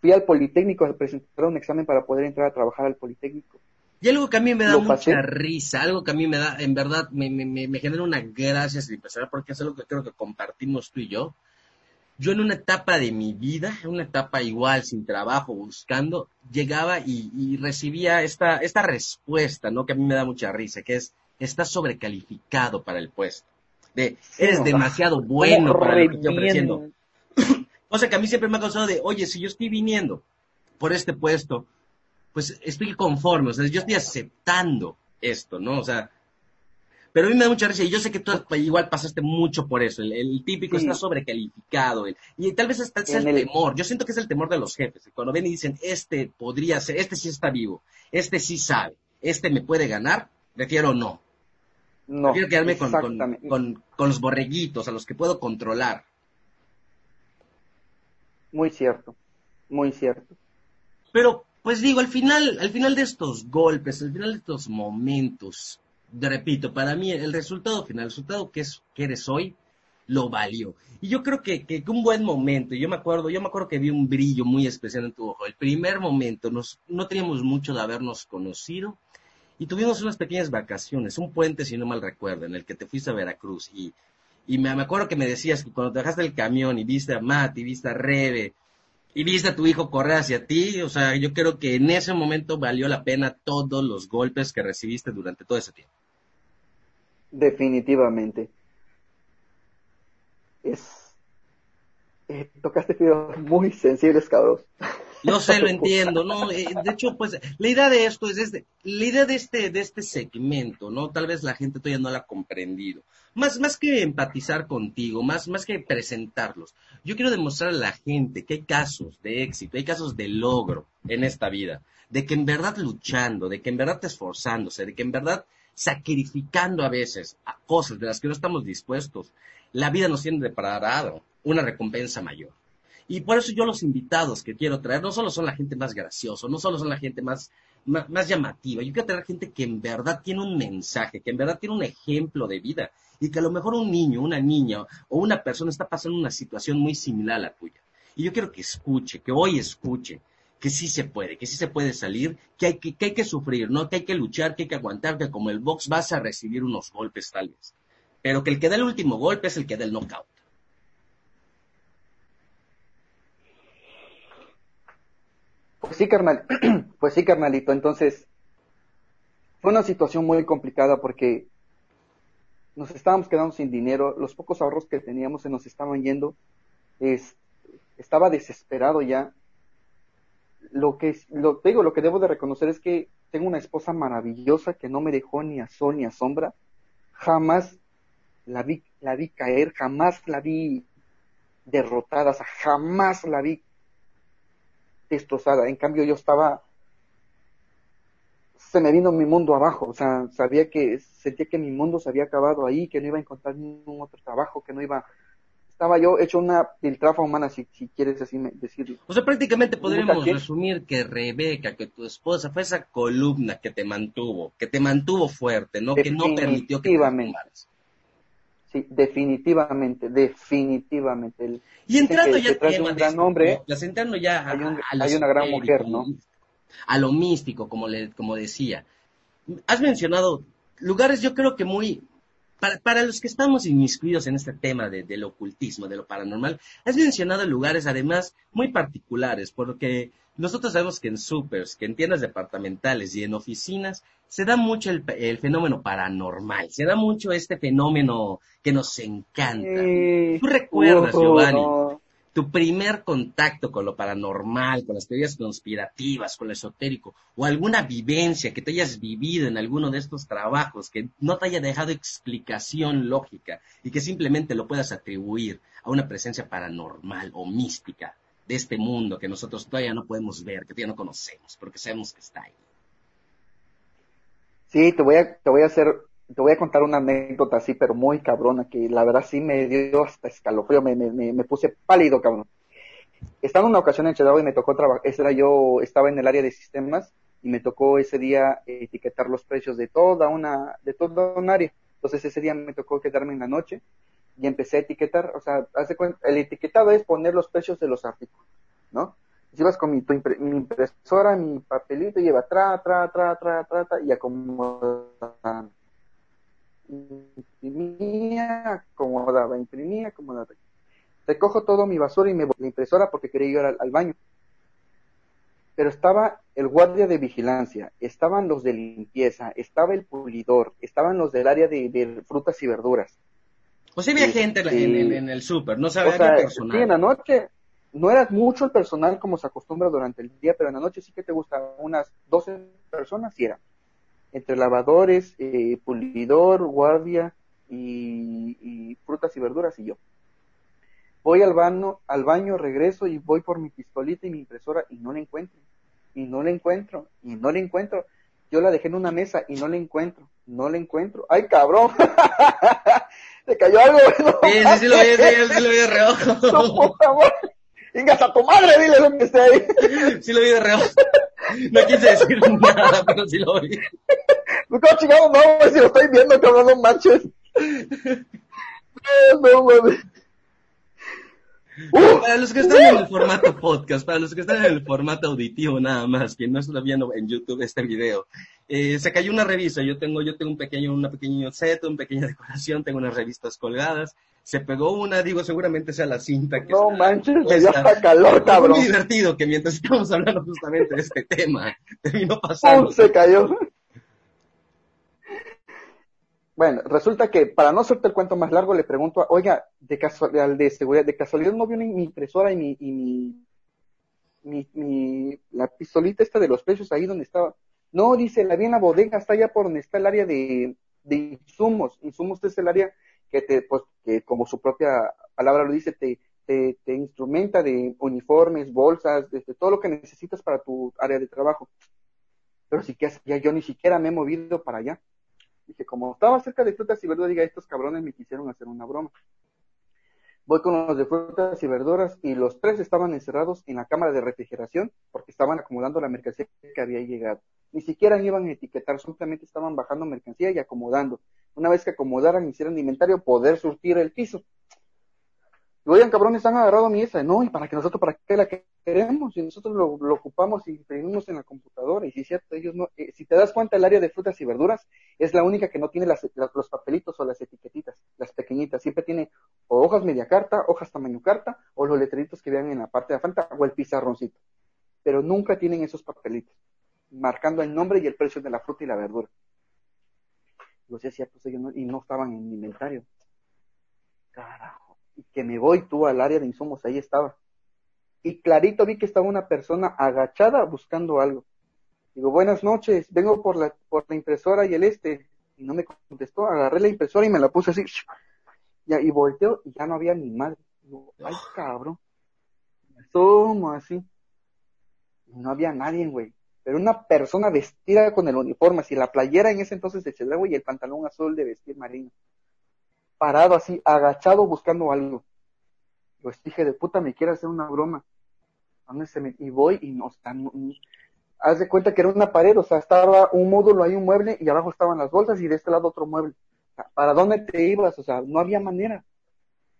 fui al Politécnico a presentar un examen para poder entrar a trabajar al Politécnico. Y algo que a mí me da mucha risa, algo que a mí me da, en verdad, me, me, me genera una gracia sin empezar, porque es algo que creo que compartimos tú y yo. Yo en una etapa de mi vida, en una etapa igual, sin trabajo, buscando, llegaba y, recibía esta, esta respuesta, ¿no? Que a mí me da mucha risa, que es, estás sobrecalificado para el puesto. De, eres demasiado bueno para lo que estoy ofreciendo. sea que a mí siempre me ha causado de, oye, si yo estoy viniendo por este puesto, pues estoy conforme, o sea, yo estoy aceptando esto, ¿no? O sea, pero a mí me da mucha risa y yo sé que tú igual pasaste mucho por eso, el, típico está sobrecalificado, y tal vez hasta es el, temor, yo siento que es el temor de los jefes, cuando ven y dicen, este podría ser, este sí está vivo, este sí sabe, este me puede ganar, prefiero no. No. Prefiero quedarme con, con los borreguitos a los que puedo controlar. Muy cierto, muy cierto. Pero, pues digo, al final, al final de estos golpes, al final de estos momentos, repito, para mí el resultado final, el resultado que es que eres hoy, lo valió. Y yo creo que, que, un buen momento, yo me acuerdo, yo me acuerdo que vi un brillo muy especial en tu ojo. El primer momento, nos, no teníamos mucho de habernos conocido y tuvimos unas pequeñas vacaciones, un puente, si no mal recuerdo, en el que te fuiste a Veracruz y y me, acuerdo que me decías que cuando te dejaste el camión y viste a Matt y viste a Rebe y viste a tu hijo correr hacia ti, o sea, yo creo que en ese momento valió la pena todos los golpes que recibiste durante todo ese tiempo. Definitivamente. Es... Eh, tocaste fibras muy sensibles, cabrón. No sé, lo entiendo, ¿no? Eh, de hecho, pues, la idea de esto es, este, la idea de este, de este segmento, ¿no? Tal vez la gente todavía no la ha comprendido. Más, más que empatizar contigo, más, más que presentarlos, yo quiero demostrar a la gente que hay casos de éxito, hay casos de logro en esta vida, de que en verdad luchando, de que en verdad esforzándose, de que en verdad sacrificando a veces a cosas de las que no estamos dispuestos, la vida nos tiene preparado una recompensa mayor. Y por eso yo los invitados que quiero traer no solo son la gente más graciosa, no solo son la gente más, más, llamativa. Yo quiero tener gente que en verdad tiene un mensaje, que en verdad tiene un ejemplo de vida y que a lo mejor un niño, una niña o una persona está pasando una situación muy similar a la tuya. Y yo quiero que escuche, que hoy escuche, que sí se puede, que sí se puede salir, que hay que, que hay que sufrir, ¿no? Que hay que luchar, que hay que aguantar, que como el box vas a recibir unos golpes tal vez. Pero que el que da el último golpe es el que da el knockout. Pues sí, carnal. pues sí, carnalito. Entonces, fue una situación muy complicada porque nos estábamos quedando sin dinero, los pocos ahorros que teníamos se nos estaban yendo. Es, estaba desesperado ya. Lo que lo digo, lo que debo de reconocer es que tengo una esposa maravillosa que no me dejó ni a sol ni a sombra. Jamás la vi, la vi caer, jamás la vi derrotada, jamás la vi destrozada. En cambio, yo estaba, se me vino mi mundo abajo, o sea, sabía que, sentía que mi mundo se había acabado ahí, que no iba a encontrar ningún otro trabajo, que no iba, estaba yo hecho una piltrafa humana, si, si quieres así decirlo. O sea, prácticamente podríamos resumir que Rebeca, que tu esposa, fue esa columna que te mantuvo, que te mantuvo fuerte, ¿no? Que no permitió que te Sí, definitivamente, definitivamente. y entrando ya un gran hombre, entrando ya hay, una gran mujer, ¿no? A lo místico, como le, como decía. Has mencionado lugares, yo creo que muy para, para los que estamos inmiscuidos en este tema de, del ocultismo, de lo paranormal, has mencionado lugares además muy particulares, porque nosotros sabemos que en supers, que en tiendas departamentales y en oficinas se da mucho el, fenómeno paranormal, se da mucho este fenómeno que nos encanta. ¿Tú recuerdas, Giovanni, tu primer contacto con lo paranormal, con las teorías conspirativas, con lo esotérico, o alguna vivencia que te hayas vivido en alguno de estos trabajos que no te haya dejado explicación lógica y que simplemente lo puedas atribuir a una presencia paranormal o mística de este mundo que nosotros todavía no podemos ver, que todavía no conocemos, porque sabemos que está ahí. Sí, te voy a, te voy a hacer, te voy a contar una anécdota así, pero muy cabrona, que la verdad sí me dio hasta escalofrío, me, me, me puse pálido, cabrón. Estaba en una ocasión en Chedado y me tocó trabajar, yo, estaba en el área de sistemas y me tocó ese día etiquetar los precios de toda una, de toda un área. Entonces ese día me tocó quedarme en la noche y empecé a etiquetar, o sea, hace cuenta, el etiquetado es poner los precios de los artículos, ¿no? si vas con mi, mi impresora, mi papelito, lleva tra, tra, tra, tra, tra, tra y acomoda. Imprimía, acomodaba, imprimía, acomodaba. Recojo todo mi basura y me voy a la impresora porque quería ir al, baño. Pero estaba el guardia de vigilancia, estaban los de limpieza, estaba el pulidor, estaban los del área de, frutas y verduras. O sea, había gente en, el súper, no sabía o personal. Sí, en la noche, no era mucho el personal como se acostumbra durante el día, pero en la noche sí que te gusta unas 12 personas y era entre lavadores, eh, pulidor, guardia y, frutas y verduras y yo. Voy al baño, al baño, regreso y voy por mi pistolita y mi impresora y no la encuentro. Y no la encuentro. Y no la encuentro. Yo la dejé en una mesa y no la encuentro. No la encuentro. ¡Ay, cabrón! ¿Te cayó algo? Sí, sí, sí lo vi, sí, sí lo vi de reojo. A tu madre, dile lo que esté ahí. Sí lo vi de reojo. No quise decir nada, pero sí lo vi. ¿Cómo chingado no, Si lo estoy viendo, cabrón, no manches. No, mames. Para los que están en el formato podcast, para los que están en el formato auditivo nada más, quien no está viendo en YouTube este video, eh, se cayó una revista, yo tengo, yo tengo un pequeño, una pequeño set, una pequeña decoración, tengo unas revistas colgadas, se pegó una, digo, seguramente sea la cinta que No manches, me dio hasta calor, cabrón. muy divertido que mientras estamos hablando justamente de este tema, terminó pasando. se cayó. Bueno, resulta que para no hacerte el cuento más largo, le pregunto, oiga, de casualidad, de seguridad, de casualidad no vio mi impresora y mi, y mi, mi, la pistolita esta de los precios ahí donde estaba. No, dice, la vi en la bodega, está allá por donde está el área de, de insumos. Insumos es el área que te, pues, que como su propia palabra lo dice, te, te, te instrumenta de uniformes, bolsas, de, todo lo que necesitas para tu área de trabajo. Pero sí que ya yo ni siquiera me he movido para allá. Dije, como estaba cerca de frutas y verduras, diga, estos cabrones me quisieron hacer una broma. Voy con los de frutas y verduras y los tres estaban encerrados en la cámara de refrigeración porque estaban acomodando la mercancía que había llegado. ni siquiera iban a etiquetar, simplemente estaban bajando mercancía y acomodando. Una vez que acomodaran, hicieran inventario, poder surtir el piso. Y oigan, cabrones, han agarrado mi esa. No, y para que nosotros, ¿para qué la queremos? Y nosotros lo, ocupamos y imprimimos en la computadora. Y si es cierto, ellos no. Eh, si te das cuenta, el área de frutas y verduras es la única que no tiene las, los papelitos o las etiquetitas, las pequeñitas. Siempre tiene o hojas media carta, hojas tamaño carta, o los letreritos que vean en la parte de la frente, o el pizarroncito. Pero nunca tienen esos papelitos, marcando el nombre y el precio de la fruta y la verdura. Yo decía, pues ellos no, y no estaban en inventario. Carajo y que me voy tú al área de insumos, ahí estaba. Y clarito vi que estaba una persona agachada buscando algo. Digo, buenas noches, vengo por la, por la impresora y el este. Y no me contestó, agarré la impresora y me la puse así. Ya, y volteo y ya no había ni madre. Digo, ay cabrón. Tomo así. Y no había nadie, güey. Pero una persona vestida con el uniforme, así la playera en ese entonces de Chedraui y el pantalón azul de vestir marino parado así, agachado buscando algo. Pues dije, de puta, me quiere hacer una broma. ¿Dónde se me... Y voy y no está. Haz de cuenta que era una pared, o sea, estaba un módulo ahí, un mueble, y abajo estaban las bolsas, y de este lado otro mueble. ¿Para dónde te ibas? O sea, no había manera.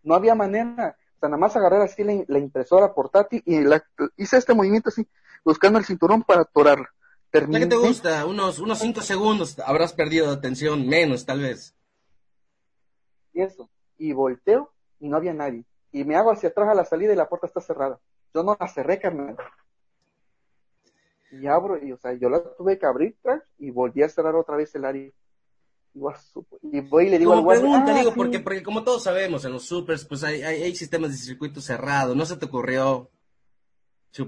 No había manera. Nada más agarrar así la, impresora portátil y la, hice este movimiento así, buscando el cinturón para atorarla. ¿Qué te gusta? Unos, unos cinco segundos habrás perdido atención, menos tal vez y eso. Y volteo y no había nadie. Y me hago hacia atrás a la salida y la puerta está cerrada. Yo no la cerré, carnal. Y abro, y o sea, yo la tuve que abrir y volví a cerrar otra vez el área. Y voy y le digo como pregunta, ah, digo, porque, porque como todos sabemos, en los supers, pues hay, hay, sistemas de circuito cerrado. ¿No se te ocurrió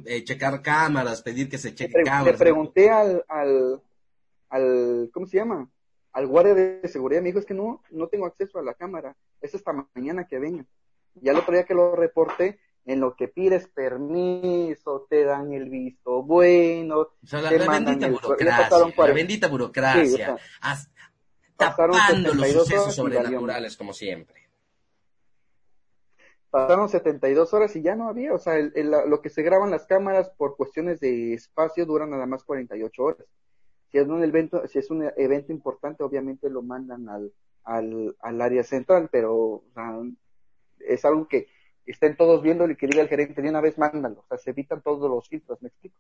eh, checar cámaras, pedir que se cheque cámaras? Le pregunté al, al, al, ¿cómo se llama? al guardia de seguridad me dijo, es que no, no tengo acceso a la cámara, es esta mañana que venga. Ya el otro día que lo reporté, en lo que pides permiso, te dan el visto bueno. O sea, la, bendita burocracia, la bendita burocracia, tapando los sucesos sobrenaturales como siempre. Pasaron 72 horas y ya no había, o sea, lo que se graban las cámaras por cuestiones de espacio duran nada más 48 horas si es un evento, si es un evento importante, obviamente lo mandan al, al, al área central, pero es algo que estén todos viendo y que diga el gerente de una vez mándalo, o sea, se evitan todos los filtros, me explico.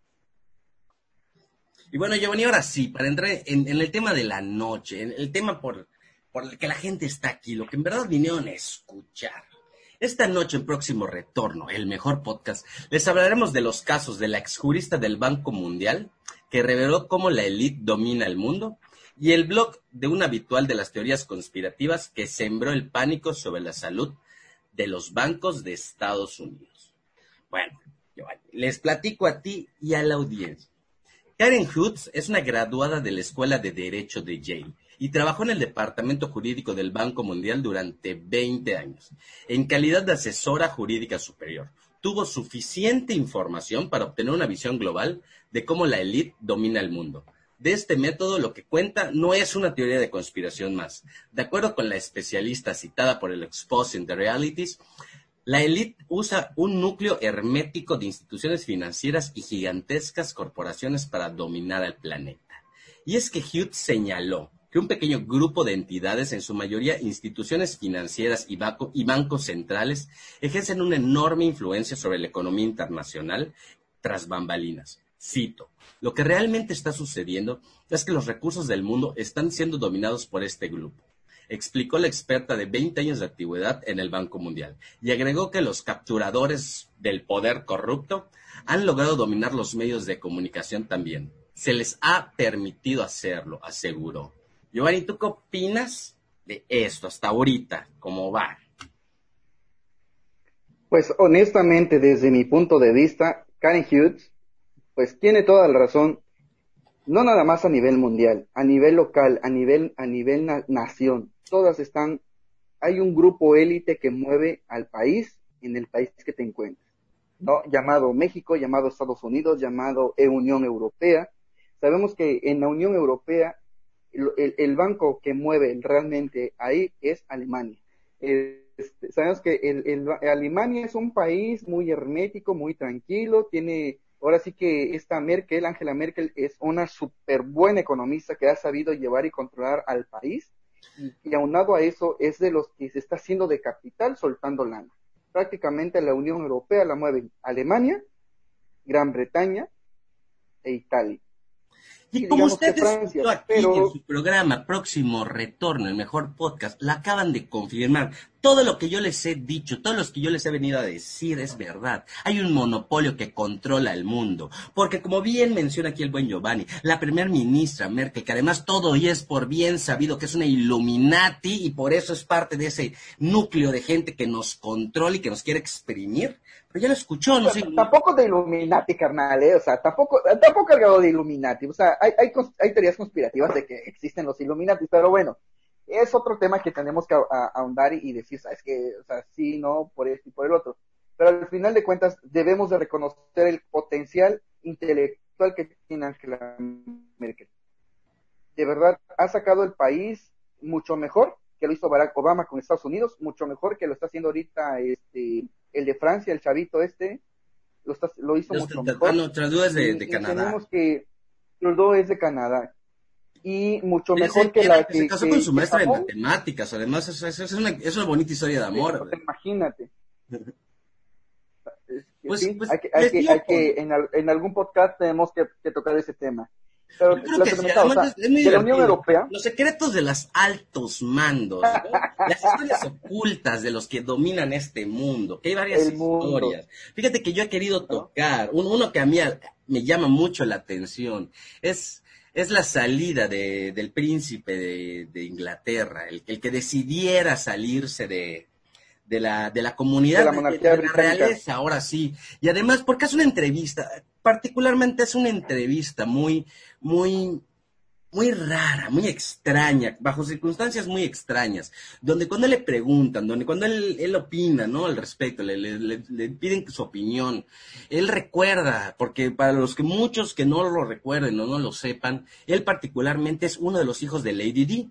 Y bueno, Giovanni, ahora sí, para entrar en, el tema de la noche, en el tema por, por el que la gente está aquí, lo que en verdad vinieron a escuchar. Esta noche en próximo retorno, el mejor podcast, les hablaremos de los casos de la exjurista del Banco Mundial, que reveló cómo la élite domina el mundo, y el blog de un habitual de las teorías conspirativas que sembró el pánico sobre la salud de los bancos de Estados Unidos. Bueno, les platico a ti y a la audiencia. Karen Hoods es una graduada de la Escuela de Derecho de Yale y trabajó en el Departamento Jurídico del Banco Mundial durante 20 años, en calidad de asesora jurídica superior tuvo suficiente información para obtener una visión global de cómo la élite domina el mundo. De este método lo que cuenta no es una teoría de conspiración más. De acuerdo con la especialista citada por el Exposing the Realities, la élite usa un núcleo hermético de instituciones financieras y gigantescas corporaciones para dominar el planeta. Y es que Hughes señaló un pequeño grupo de entidades, en su mayoría instituciones financieras y, y bancos centrales, ejercen una enorme influencia sobre la economía internacional tras bambalinas. Cito, lo que realmente está sucediendo es que los recursos del mundo están siendo dominados por este grupo explicó la experta de 20 años de antigüedad en el Banco Mundial, y agregó que los capturadores del poder corrupto han logrado dominar los medios de comunicación también. Se les ha permitido hacerlo, aseguró. Giovanni, ¿tú qué opinas de esto hasta ahorita? ¿Cómo va? Pues honestamente, desde mi punto de vista, Karen Hughes, pues tiene toda la razón, no nada más a nivel mundial, a nivel local, a nivel, a nivel nación, todas están, hay un grupo élite que mueve al país en el país que te encuentres, ¿no? Llamado México, llamado Estados Unidos, llamado Unión Europea. Sabemos que en la Unión Europea el, banco que mueve realmente ahí es Alemania. Este, sabemos que Alemania es un país muy hermético, muy tranquilo, tiene ahora sí que esta Merkel, Angela Merkel, es una súper buena economista que ha sabido llevar y controlar al país. Y, aunado a eso, es de los que se está haciendo de capital soltando lana. Prácticamente la Unión Europea la mueven Alemania, Gran Bretaña e Italia. Y como ustedes aquí en su programa Próximo Retorno, el mejor podcast, la acaban de confirmar. Todo lo que yo les he dicho, todo lo que yo les he venido a decir es verdad. Hay un monopolio que controla el mundo. Porque como bien menciona aquí el buen Giovanni, la primer ministra Merkel, que además todo y es por bien sabido que es una Illuminati y por eso es parte de ese núcleo de gente que nos controla y que nos quiere exprimir, ya lo escuchó, no sé. Tampoco de Illuminati, carnal, ¿eh? O sea, tampoco, tampoco cargado de Illuminati. O sea, hay, hay, hay teorías conspirativas de que existen los Illuminati, pero bueno, es otro tema que tenemos que ahondar y, decir, ¿sabes que O sea, sí, no, por esto y por el otro. Pero al final de cuentas, debemos de reconocer el potencial intelectual que tiene Angela Merkel. De verdad, ha sacado el país mucho mejor que lo hizo Barack Obama con Estados Unidos, mucho mejor que lo está haciendo ahorita este el de Francia, el chavito este, lo, está, lo hizo mucho mejor. No, dudas de, de Canadá. Tenemos que dos es de Canadá. Y mucho mejor que la que... Se casó con su maestra de matemáticas, además es, es, una, es, una, bonita historia de amor. imagínate. pues, pues, hay que, hay que, hay que en, en, algún podcast tenemos que, que tocar ese tema. Pero la Unión Europea. Los secretos de los altos mandos, las historias ocultas de los que dominan este mundo, que hay varias historias. Fíjate que yo he querido tocar, uno, que a mí me llama mucho la atención, es, es la salida de, del príncipe de, de Inglaterra, el, el, que decidiera salirse de, de la, de la comunidad de la, de, de la realeza, ahora sí. Y además, porque es una entrevista, particularmente es una entrevista muy, muy, muy rara, muy extraña, bajo circunstancias muy extrañas, donde cuando le preguntan, donde cuando él, él opina, ¿no? Al respecto, le, le, le, piden su opinión, él recuerda, porque para los que muchos que no lo recuerden o no lo sepan, él particularmente es uno de los hijos de Lady Di.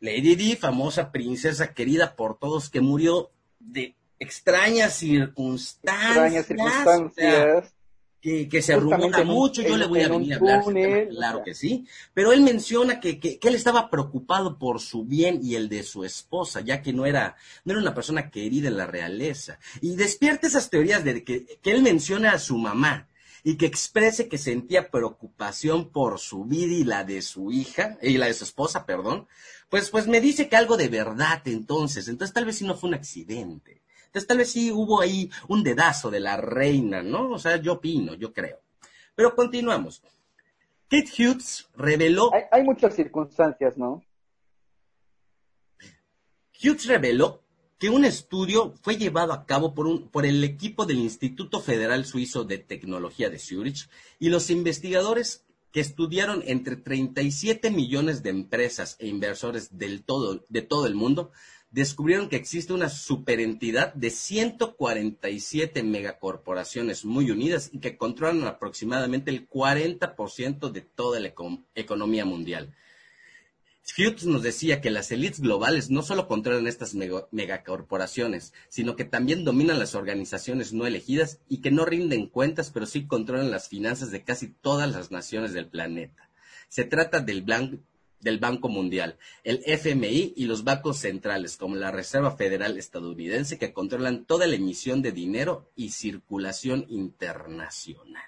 Lady Di, famosa princesa querida por todos, que murió de extrañas circunstancias. Extrañas circunstancias. Que, que, se rumora mucho, yo le voy a venir a hablar, claro que sí, pero él menciona que, que, él estaba preocupado por su bien y el de su esposa, ya que no era, no era una persona querida en la realeza. Y despierta esas teorías de que, que él menciona a su mamá, y que exprese que sentía preocupación por su vida y la de su hija, y la de su esposa, perdón, pues, pues me dice que algo de verdad entonces, entonces tal vez sí no fue un accidente. Entonces tal vez sí hubo ahí un dedazo de la reina, ¿no? O sea, yo opino, yo creo. Pero continuamos. Kate Hughes reveló... Hay, hay muchas circunstancias, ¿no? Hughes reveló que un estudio fue llevado a cabo por, un, por el equipo del Instituto Federal Suizo de Tecnología de Zurich y los investigadores que estudiaron entre 37 millones de empresas e inversores del todo, de todo el mundo, descubrieron que existe una superentidad de 147 megacorporaciones muy unidas y que controlan aproximadamente el 40% de toda la economía mundial. Hughes nos decía que las élites globales no solo controlan estas megacorporaciones, sino que también dominan las organizaciones no elegidas y que no rinden cuentas, pero sí controlan las finanzas de casi todas las naciones del planeta. Se trata del, del Banco Mundial, el FMI y los bancos centrales, como la Reserva Federal estadounidense, que controlan toda la emisión de dinero y circulación internacional.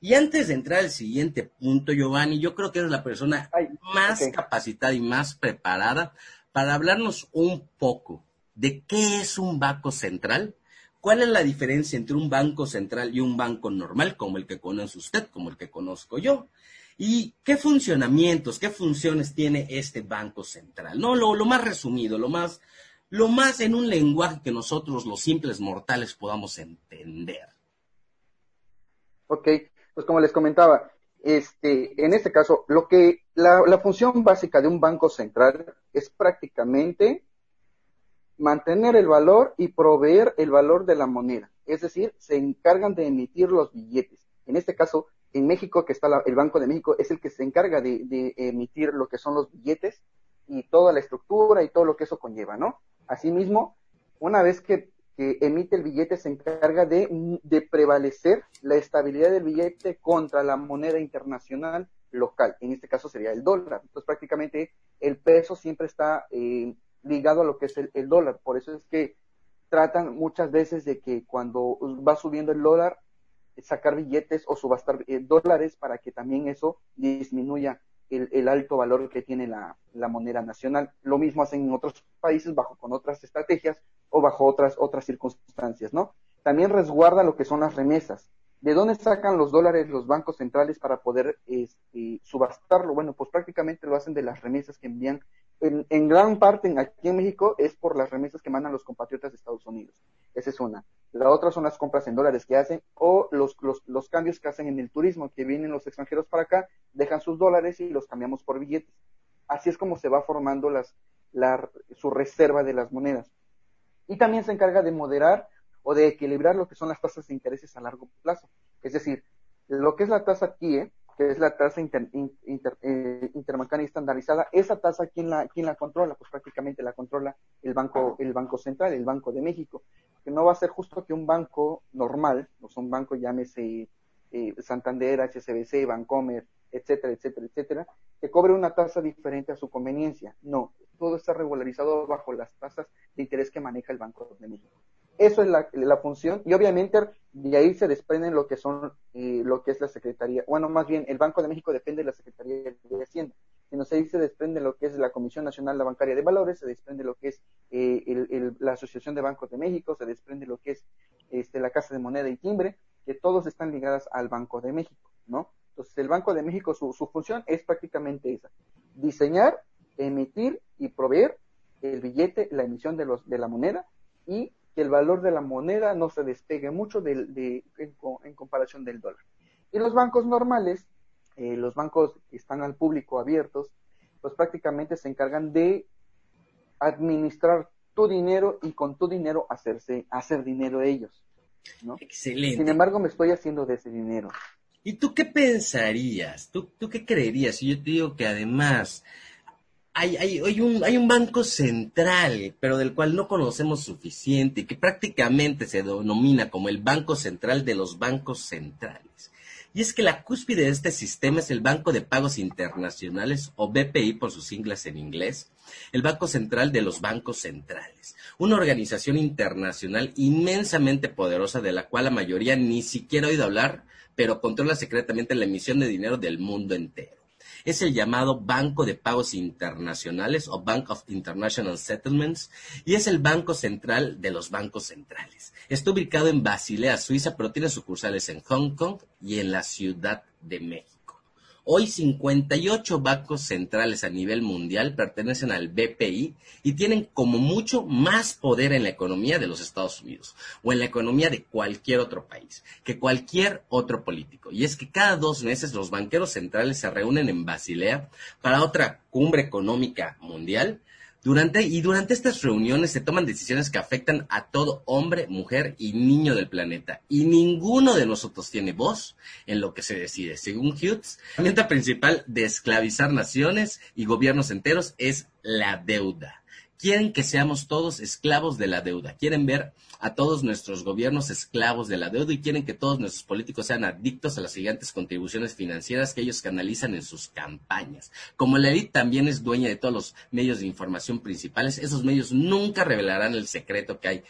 Y antes de entrar al siguiente punto, Giovanni, yo creo que eres la persona más capacitada y más preparada para hablarnos un poco de qué es un banco central, cuál es la diferencia entre un banco central y un banco normal, como el que conoce usted, como el que conozco yo, y qué funcionamientos, qué funciones tiene este banco central. No, lo, más resumido, lo más, lo más en un lenguaje que nosotros, los simples mortales, podamos entender. Ok, pues como les comentaba, este, en este caso, lo que la función básica de un banco central es prácticamente mantener el valor y proveer el valor de la moneda. Es decir, se encargan de emitir los billetes. En este caso, en México, que está el Banco de México, es el que se encarga de, emitir lo que son los billetes y toda la estructura y todo lo que eso conlleva, ¿no? Asimismo, una vez que emite el billete se encarga de, de prevalecer la estabilidad del billete contra la moneda internacional local. En este caso sería el dólar. Entonces prácticamente el peso siempre está eh, ligado a lo que es el, dólar. Por eso es que tratan muchas veces de que cuando va subiendo el dólar, sacar billetes o subastar eh, dólares para que también eso disminuya el, alto valor que tiene la, la, moneda nacional. Lo mismo hacen en otros países bajo con otras estrategias o bajo otras, otras circunstancias, ¿no? También resguarda lo que son las remesas. ¿De dónde sacan los dólares los bancos centrales para poder este, subastarlo? Bueno, pues prácticamente lo hacen de las remesas que envían. En, gran parte aquí en México es por las remesas que mandan los compatriotas de Estados Unidos. Esa es una. La otra son las compras en dólares que hacen o los, los, los cambios que hacen en el turismo, que vienen los extranjeros para acá, dejan sus dólares y los cambiamos por billetes. Así es como se va formando las, la, su reserva de las monedas. Y también se encarga de moderar o de equilibrar lo que son las tasas de intereses a largo plazo. Es decir, lo que es la tasa ¿eh? que es la tasa inter, eh, interbancaria estandarizada, esa tasa ¿quién la, quién la controla? Pues prácticamente la controla el banco, el Banco Central, el Banco de México, que no va a ser justo que un banco normal, o sea, un banco llámese eh, Santander, HSBC, Bancomer, etcétera, etcétera, etcétera, que cobre una tasa diferente a su conveniencia. No, todo está regularizado bajo las tasas de interés que maneja el Banco de México. Eso es la, función y obviamente de ahí se desprenden lo que son eh, lo que es la Secretaría, bueno, más bien el Banco de México depende de la Secretaría de Hacienda. Sino ahí se desprende lo que es la Comisión Nacional de Bancaria de Valores, se desprende lo que es eh, la Asociación de Bancos de México, se desprende lo que es este, la Casa de Moneda y Timbre, que todos están ligadas al Banco de México, ¿no? Entonces, el Banco de México, su, su función es prácticamente esa, diseñar, emitir y proveer el billete, la emisión de, los, de la moneda y que el valor de la moneda no se despegue mucho de, en, comparación del dólar. Y los bancos normales, eh, los bancos que están al público abiertos, pues prácticamente se encargan de administrar tu dinero y con tu dinero hacerse, hacer dinero ellos. ¿no? Excelente. Sin embargo, me estoy haciendo de ese dinero. ¿Y tú qué pensarías? ¿Tú, tú qué creerías? Si yo te digo que además hay, un, un banco central, pero del cual no conocemos suficiente, que prácticamente se denomina como el Banco Central de los Bancos Centrales. Y es que la cúspide de este sistema es el Banco de Pagos Internacionales, o BPI por sus siglas en inglés, el Banco Central de los Bancos Centrales, una organización internacional inmensamente poderosa de la cual la mayoría ni siquiera ha oído hablar, pero controla secretamente la emisión de dinero del mundo entero es el llamado Banco de Pagos Internacionales o Bank of International Settlements y es el banco central de los bancos centrales. Está ubicado en Basilea, Suiza, pero tiene sucursales en Hong Kong y en la Ciudad de México. Hoy 58 bancos centrales a nivel mundial pertenecen al BPI y tienen como mucho más poder en la economía de los Estados Unidos o en la economía de cualquier otro país que cualquier otro político. Y es que cada dos meses los banqueros centrales se reúnen en Basilea para otra cumbre económica mundial durante, y durante estas reuniones se toman decisiones que afectan a todo hombre, mujer y niño del planeta. Y ninguno de nosotros tiene voz en lo que se decide. Según Hughes, la herramienta principal de esclavizar naciones y gobiernos enteros es la deuda. Quieren que seamos todos esclavos de la deuda. Quieren ver a todos nuestros gobiernos esclavos de la deuda y quieren que todos nuestros políticos sean adictos a las gigantes contribuciones financieras que ellos canalizan en sus campañas. Como la élite también es dueña de todos los medios de información principales, esos medios nunca revelarán el secreto que hay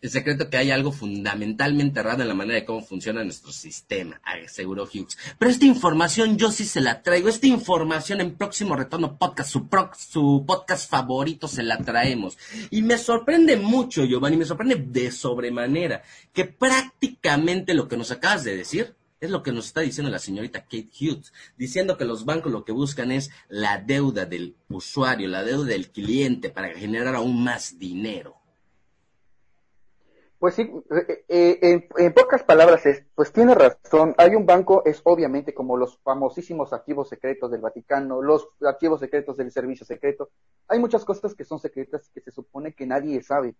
el secreto que hay algo fundamentalmente errado en la manera de cómo funciona nuestro sistema, aseguró Hughes. Pero esta información yo sí se la traigo. Esta información en próximo retorno podcast, su, su podcast favorito se la traemos. Y me sorprende mucho, Giovanni, me sorprende de sobremanera que prácticamente lo que nos acabas de decir es lo que nos está diciendo la señorita Kate Hughes, diciendo que los bancos lo que buscan es la deuda del usuario, la deuda del cliente para generar aún más dinero. Pues sí, eh, eh, en, pocas palabras es, pues tiene razón, hay un banco, es obviamente como los famosísimos archivos secretos del Vaticano, los archivos secretos del servicio secreto, hay muchas cosas que son secretas que se supone que nadie sabe.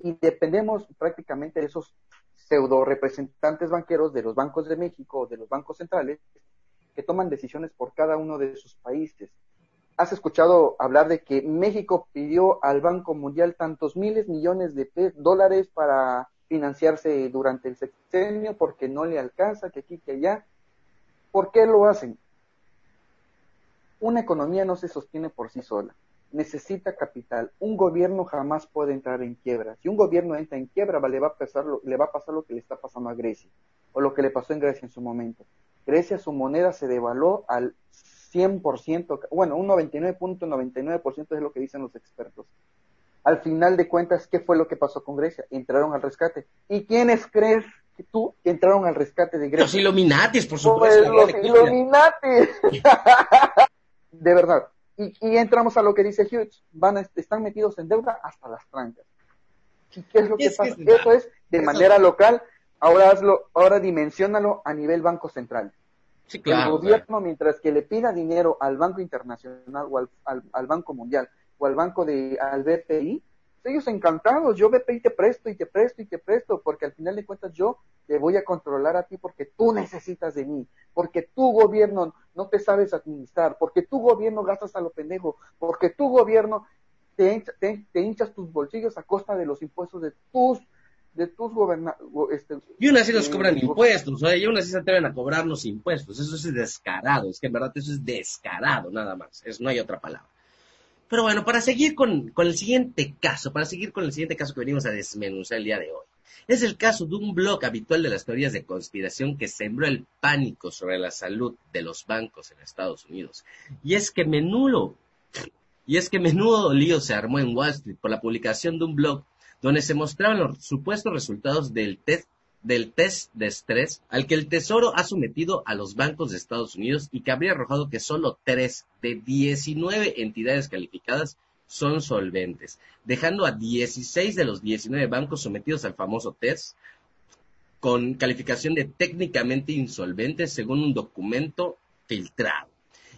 Y dependemos prácticamente de esos pseudo representantes banqueros de los bancos de México de los bancos centrales que toman decisiones por cada uno de sus países. Has escuchado hablar de que México pidió al Banco Mundial tantos miles millones de dólares para financiarse durante el sexenio porque no le alcanza, que aquí, que allá. ¿Por qué lo hacen? Una economía no se sostiene por sí sola. Necesita capital. Un gobierno jamás puede entrar en quiebra. Si un gobierno entra en quiebra, le va a pasar lo, le va a pasar lo que le está pasando a Grecia o lo que le pasó en Grecia en su momento. Grecia su moneda se devaluó al 100%, bueno, un 99.99% es lo que dicen los expertos. Al final de cuentas, ¿qué fue lo que pasó con Grecia? Entraron al rescate. ¿Y quiénes crees que tú que entraron al rescate de Grecia? Los Illuminatis, por supuesto. Pues, los Illuminatis. de verdad. Y, entramos a lo que dice Hughes. Van están metidos en deuda hasta las trancas. ¿Y qué es lo que pasa? Eso es de manera local. Ahora hazlo, ahora dimensionalo a nivel Banco Central. El gobierno, mientras que le pida dinero al Banco Internacional o al, al Banco Mundial o al banco de, al BPI, ellos encantados, yo BPI te presto y te presto y te presto, porque al final de cuentas yo te voy a controlar a ti porque tú necesitas de mí, porque tu gobierno no te sabes administrar, porque tu gobierno gastas a lo pendejo, porque tu gobierno te, te, hinchas tus bolsillos a costa de los impuestos de tus de tus gobernantes. Este, y aún así nos eh, cobran impuestos, y aún así se atreven a cobrarnos impuestos. Eso es descarado, es que en verdad eso es descarado, nada más. Es, no hay otra palabra. Pero bueno, para seguir con, el siguiente caso, para seguir con el siguiente caso que venimos a desmenuzar el día de hoy. Es el caso de un blog habitual de las teorías de conspiración que sembró el pánico sobre la salud de los bancos en Estados Unidos. Y es que menudo, y es que menudo lío se armó en Wall Street por la publicación de un blog donde se mostraban los supuestos resultados del test del test de estrés al que el Tesoro ha sometido a los bancos de Estados Unidos y que habría arrojado que solo 3 de 19 entidades calificadas son solventes, dejando a 16 de los 19 bancos sometidos al famoso test con calificación de técnicamente insolventes según un documento filtrado.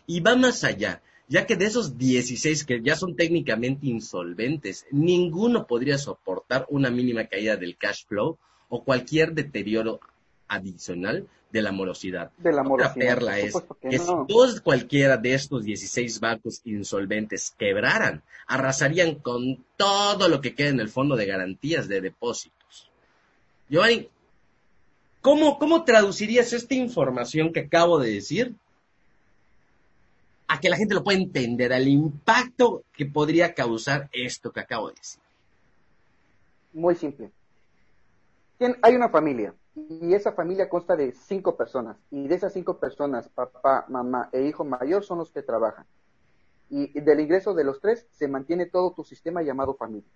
Y va más allá, ya que de esos 16 que ya son técnicamente insolventes, ninguno podría soportar una mínima caída del cash flow o cualquier deterioro adicional de la morosidad. De la morosidad. Otra perla es que, si todos cualquiera de estos 16 bancos insolventes quebraran, arrasarían con todo lo que queda en el fondo de garantías de depósitos. Giovanni, ¿cómo, cómo traducirías esta información que acabo de decir a que la gente lo pueda entender, al impacto que podría causar esto que acabo de decir? Muy simple hay una familia y esa familia consta de cinco personas y de esas cinco personas, papá, mamá e hijo mayor son los que trabajan. Y del ingreso de los tres se mantiene todo tu sistema llamado familia.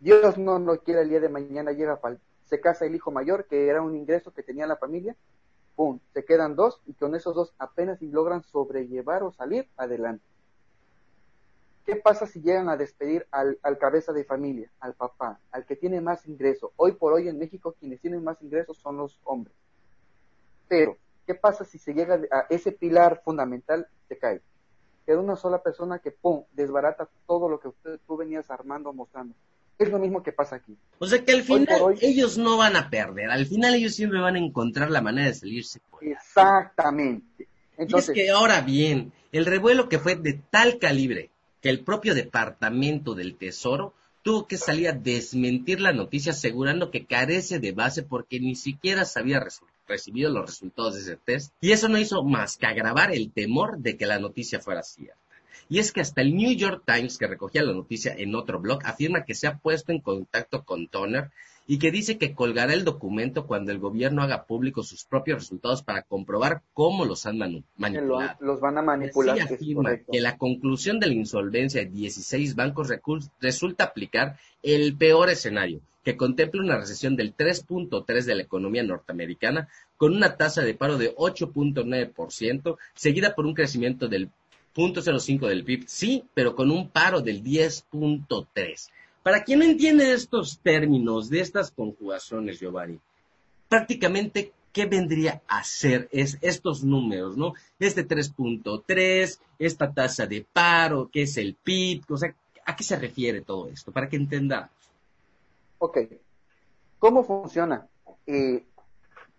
Dios no lo quiere el día de mañana, llega, se casa el hijo mayor, que era un ingreso que tenía la familia, ¡pum! Se quedan dos y con esos dos apenas logran sobrellevar o salir adelante. ¿Qué pasa si llegan a despedir al, cabeza de familia, al papá, al que tiene más ingreso? Hoy por hoy en México quienes tienen más ingresos son los hombres. Pero, ¿qué pasa si se llega a ese pilar fundamental, se cae? Queda una sola persona que, ¡pum!, desbarata todo lo que usted, tú venías armando, mostrando. Es lo mismo que pasa aquí. O sea que al final ellos no van a perder, al final ellos siempre van a encontrar la manera de salirse. Exactamente. Entonces, y es que ahora bien, el revuelo que fue de tal calibre que el propio Departamento del Tesoro tuvo que salir a desmentir la noticia asegurando que carece de base porque ni siquiera se había recibido los resultados de ese test. Y eso no hizo más que agravar el temor de que la noticia fuera cierta. Y es que hasta el New York Times, que recogía la noticia en otro blog, afirma que se ha puesto en contacto con Toner y que dice que colgará el documento cuando el gobierno haga público sus propios resultados para comprobar cómo los han manipulado. Los van a manipular. afirma que la conclusión de la insolvencia de 16 bancos resulta aplicar el peor escenario, que contempla una recesión del 3.3 de la economía norteamericana, con una tasa de paro de 8.9%, seguida por un crecimiento del 0.05 del PIB, sí, pero con un paro del 10.3. Para quien no entiende estos términos, de estas conjugaciones, Giovanni, prácticamente, ¿qué vendría a ser es, estos números, no? Este 3.3, esta tasa de paro, ¿qué es el PIB? O sea, ¿a qué se refiere todo esto? Para que entendamos. Ok. ¿Cómo funciona? Eh,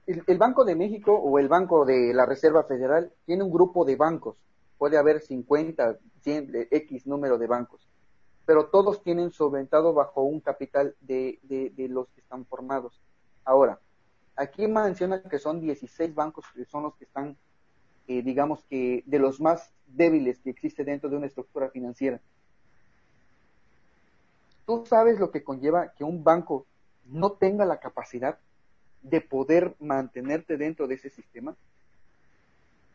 el, Banco de México o el Banco de la Reserva Federal tiene un grupo de bancos puede haber 50, 100, X número de bancos, pero todos tienen solventado bajo un capital de, de, los que están formados. Ahora, aquí menciona que son 16 bancos que son los que están, eh, digamos que, de los más débiles que existe dentro de una estructura financiera. ¿Tú sabes lo que conlleva que un banco no tenga la capacidad de poder mantenerte dentro de ese sistema?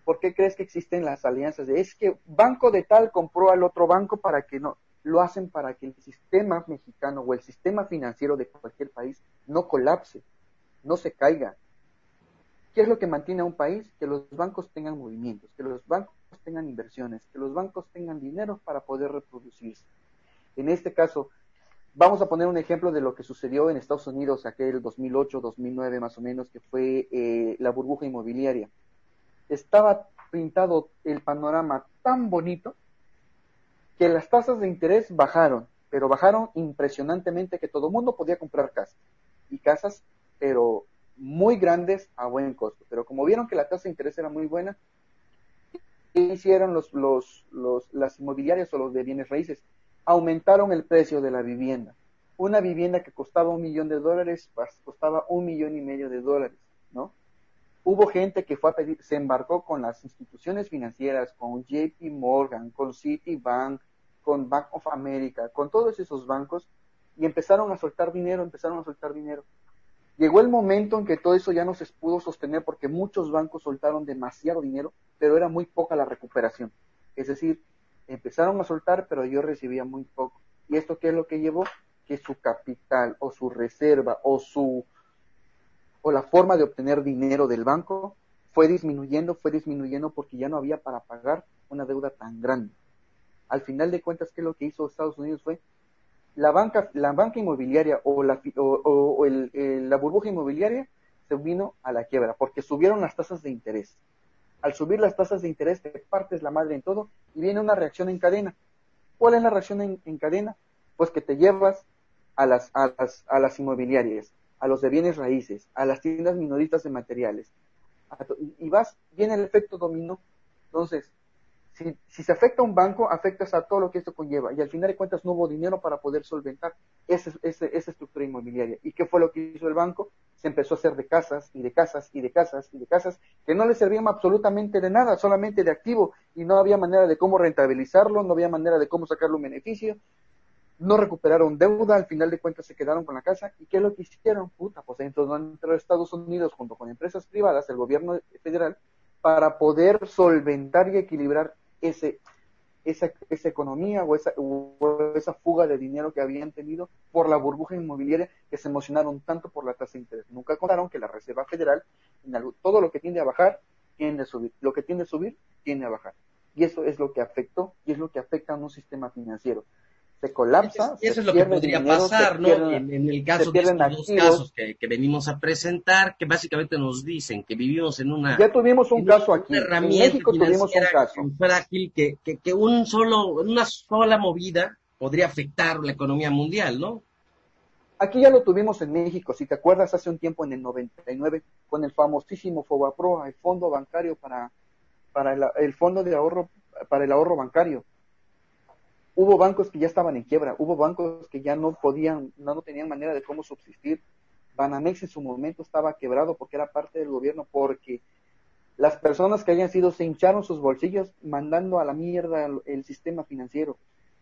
¿Por qué crees que existen las alianzas? es que banco de tal compró al otro banco para que no, lo hacen para que el sistema mexicano o el sistema financiero de cualquier país no colapse, no se caiga. ¿Qué es lo que mantiene a un país? Que los bancos tengan movimientos, que los bancos tengan inversiones, que los bancos tengan dinero para poder reproducirse. En este caso, Vamos a poner un ejemplo de lo que sucedió en Estados Unidos aquel 2008, 2009 más o menos, que fue eh, la burbuja inmobiliaria. Estaba pintado el panorama tan bonito que las tasas de interés bajaron, pero bajaron impresionantemente que todo el mundo podía comprar casas. Y casas, pero muy grandes a buen costo. Pero como vieron que la tasa de interés era muy buena, ¿qué hicieron los, los, los, las inmobiliarias o los de bienes raíces? aumentaron el precio de la vivienda. Una vivienda que costaba un millón de dólares pues, costaba un millón y medio de dólares, ¿no? Hubo gente que fue a pedir, se embarcó con las instituciones financieras, con JP Morgan, con Citibank, con Bank of America, con todos esos bancos y empezaron a soltar dinero, empezaron a soltar dinero. Llegó el momento en que todo eso ya no se pudo sostener porque muchos bancos soltaron demasiado dinero, pero era muy poca la recuperación. Es decir, empezaron a soltar, pero yo recibía muy poco. ¿Y esto qué es lo que llevó? Que su capital o su reserva o su o la forma de obtener dinero del banco fue disminuyendo, fue disminuyendo porque ya no había para pagar una deuda tan grande. Al final de cuentas, ¿qué es lo que hizo Estados Unidos? Fue la banca, la banca inmobiliaria o la, o, la burbuja inmobiliaria se vino a la quiebra porque subieron las tasas de interés al subir las tasas de interés te partes la madre en todo y viene una reacción en cadena. ¿Cuál es la reacción en, cadena? Pues que te llevas a las, a, las, a las inmobiliarias, a los de bienes raíces, a las tiendas minoristas de materiales. y vas, viene el efecto dominó. Entonces, si, se afecta a un banco, afectas a todo lo que esto conlleva. Y al final de cuentas no hubo dinero para poder solventar esa, esa, esa estructura inmobiliaria. ¿Y qué fue lo que hizo el banco? Se empezó a hacer de casas y de casas y de casas y de casas que no le servían absolutamente de nada, solamente de activo. Y no había manera de cómo rentabilizarlo, no había manera de cómo sacarle un beneficio. No recuperaron deuda, al final de cuentas se quedaron con la casa. ¿Y qué es lo que hicieron? Puta, pues dentro de Estados Unidos, junto con empresas privadas, el gobierno federal, para poder solventar y equilibrar ese, esa, esa economía o esa, esa fuga de dinero que habían tenido por la burbuja inmobiliaria que se emocionaron tanto por la tasa de interés. Nunca contaron que la Reserva Federal, en todo lo que tiende a bajar, tiende a subir. Lo que tiende a subir, tiende a bajar. Y eso es lo que afectó y es lo que afecta a un sistema financiero se colapsa. Eso, es lo que podría pasar, ¿no? en, el caso de estos dos casos que, venimos a presentar, que básicamente nos dicen que vivimos en una. Ya tuvimos un caso aquí. en México tuvimos un caso. Frágil que, que, que un solo, una sola movida podría afectar la economía mundial, ¿no? Aquí ya lo tuvimos en México, si te acuerdas, hace un tiempo en el 99, con el famosísimo FOBAPRO, el fondo bancario para, para el fondo de ahorro, para el ahorro bancario hubo bancos que ya estaban en quiebra, hubo bancos que ya no podían, no, tenían manera de cómo subsistir. Banamex en su momento estaba quebrado porque era parte del gobierno, porque las personas que hayan sido se hincharon sus bolsillos mandando a la mierda el, sistema financiero.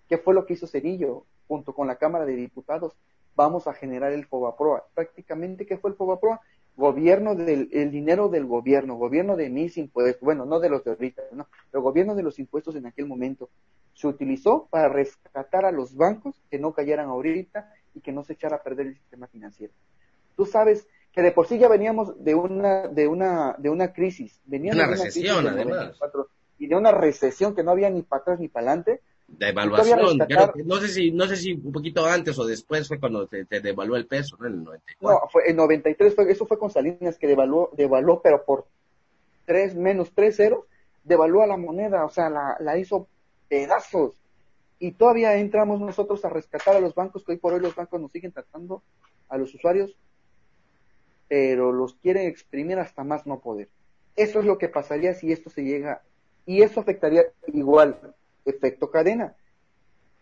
¿Qué fue lo que hizo Cerillo junto con la Cámara de Diputados? Vamos a generar el FOBAPROA. Prácticamente, ¿qué fue el FOBAPROA? Gobierno del el dinero del gobierno, gobierno de mis impuestos, bueno, no de los de ahorita, no, pero gobierno de los impuestos en aquel momento se utilizó para rescatar a los bancos que no cayeran ahorita y que no se echara a perder el sistema financiero. Tú sabes que de por sí ya veníamos de una de una de una crisis, veníamos una de una recesión además y de una recesión que no había ni para atrás ni para adelante. De evaluación, no sé si no sé si un poquito antes o después fue cuando te, devaluó el peso, ¿no? En el 94. No, fue en 93 fue, eso fue con Salinas que devaluó devaluó pero por tres menos tres ceros devaluó la moneda, o sea, la, la hizo pedazos. Y todavía entramos nosotros a rescatar a los bancos, que hoy por hoy los bancos nos siguen tratando a los usuarios, pero los quieren exprimir hasta más no poder. Eso es lo que pasaría si esto se llega Y eso afectaría igual, efecto cadena,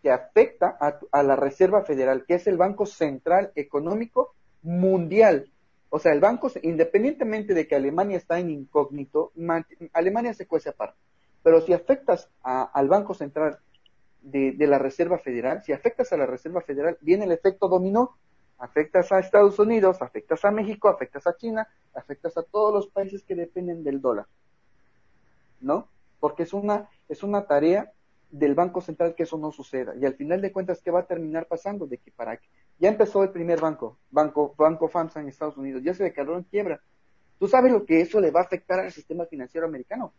que afecta a, a la Reserva Federal, que es el Banco Central Económico Mundial. O sea, el banco, independientemente de que Alemania está en incógnito, Alemania se cuece aparte. Pero si afectas al Banco Central de, de, la Reserva Federal, si afectas a la Reserva Federal, viene el efecto dominó. Afectas a Estados Unidos, afectas a México, afectas a China, afectas a todos los países que dependen del dólar. ¿No? Porque es una, es una tarea del Banco Central que eso no suceda. Y al final de cuentas, ¿qué va a terminar pasando? De que para que ya empezó el primer banco, Banco, banco FAMSA en Estados Unidos, ya se declaró en quiebra. ¿Tú sabes lo que eso le va a afectar al sistema financiero americano?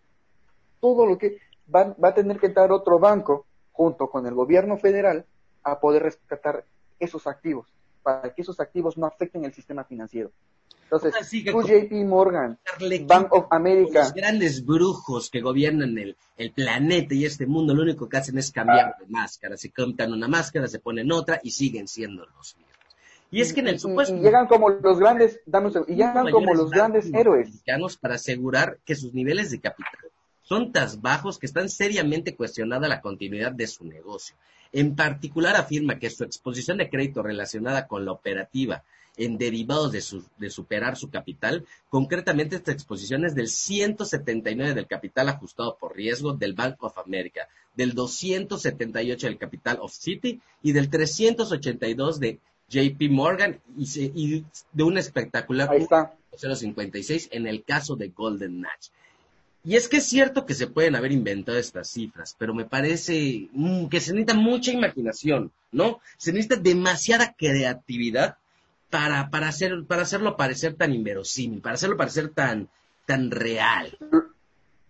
Todo lo que va, va a tener que entrar otro banco junto con el gobierno federal a poder rescatar esos activos, para que esos activos no afecten el sistema financiero. Entonces, tú JP Morgan, Bank of America. Los grandes brujos que gobiernan el, el, planeta y este mundo, lo único que hacen es cambiar de máscara. Se compran una máscara, se ponen otra y siguen siendo los mismos. Y es que en el supuesto. Y, llegan como los grandes, y llegan como los grandes héroes. Para asegurar que sus niveles de capital son tan bajos que están seriamente cuestionada la continuidad de su negocio. En particular afirma que su exposición de crédito relacionada con la operativa en derivados de, superar su capital. Concretamente, esta exposición es del 179 del capital ajustado por riesgo del Bank of America, del 278 del capital of City y del 382 de JP Morgan y, de un espectacular 0.56 en el caso de Golden Natch. Y es que es cierto que se pueden haber inventado estas cifras, pero me parece mm, que se necesita mucha imaginación, ¿no? Se necesita demasiada creatividad para, para, hacer, para hacerlo parecer tan inverosímil, para hacerlo parecer tan, tan real.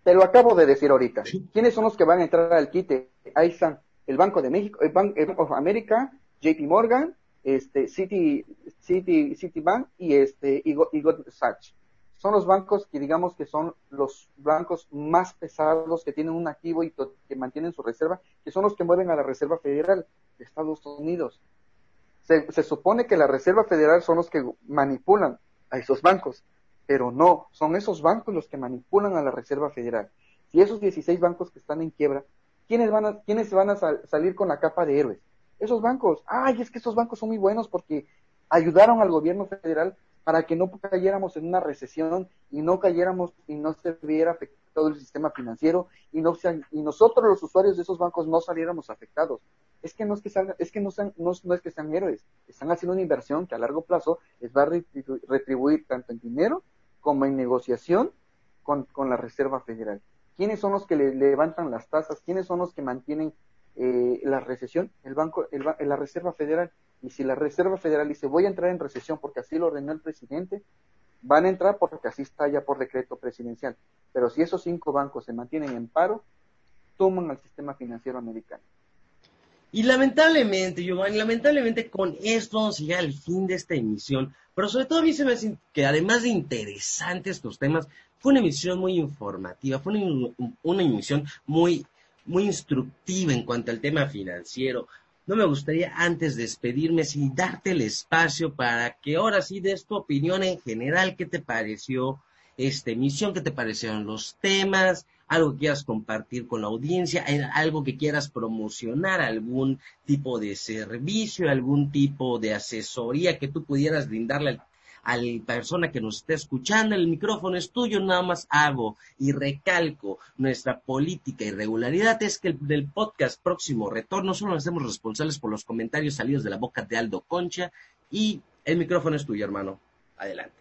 Te lo acabo de decir ahorita. ¿Quiénes son los que van a entrar al quite? Ahí están el Banco de México, el Bank, of America, JP Morgan, este, City, City, Citibank y este, y, Goldman Sachs. Son los bancos que digamos que son los bancos más pesados que tienen un activo y que mantienen su reserva, que son los que mueven a la Reserva Federal de Estados Unidos se, supone que la Reserva Federal son los que manipulan a esos bancos, pero no, son esos bancos los que manipulan a la Reserva Federal. Si esos 16 bancos que están en quiebra, ¿quiénes van a, quiénes van a salir con la capa de héroes? Esos bancos. Ay, es que esos bancos son muy buenos porque ayudaron al gobierno federal para que no cayéramos en una recesión y no cayéramos y no se viera afectado el sistema financiero y, no y nosotros los usuarios de esos bancos no saliéramos afectados es que no es que es que no, sean, no, es que sean héroes, están haciendo una inversión que a largo plazo les va a retribuir tanto en dinero como en negociación con, la Reserva Federal. ¿Quiénes son los que le levantan las tasas? ¿Quiénes son los que mantienen eh, la recesión? El banco, el, la Reserva Federal. Y si la Reserva Federal dice voy a entrar en recesión porque así lo ordenó el presidente, van a entrar porque así está ya por decreto presidencial. Pero si esos cinco bancos se mantienen en paro, toman al sistema financiero americano. Y lamentablemente, Giovanni, lamentablemente con esto vamos a llegar al fin de esta emisión. Pero sobre todo a mí se me hace que además de interesantes estos temas, fue una emisión muy informativa, fue una, emisión muy, muy instructiva en cuanto al tema financiero. No me gustaría antes de despedirme sin darte el espacio para que ahora sí des tu opinión en general, qué te pareció esta emisión, qué te parecieron los temas, algo que quieras compartir con la audiencia, algo que quieras promocionar, algún tipo de servicio, algún tipo de asesoría que tú pudieras brindarle a la persona que nos esté escuchando, el micrófono es tuyo, nada más hago y recalco nuestra política y regularidad es que el, del podcast próximo retorno solo nos hacemos responsables por los comentarios salidos de la boca de Aldo Concha y el micrófono es tuyo, hermano. Adelante.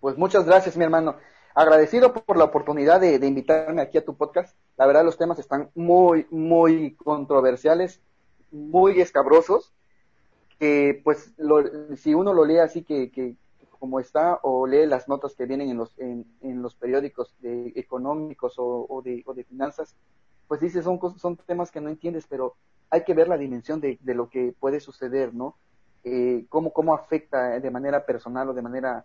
Pues muchas gracias, mi hermano. Agradecido por la oportunidad de, invitarme aquí a tu podcast. La verdad, los temas están muy, muy controversiales, muy escabrosos. Que, pues, si uno lo lee así que, que, como está, o lee las notas que vienen en los, en, los periódicos de, económicos o, de, o de finanzas, pues dice, son, son temas que no entiendes, pero hay que ver la dimensión de, de lo que puede suceder, ¿no? Eh, cómo, cómo afecta de manera personal o de manera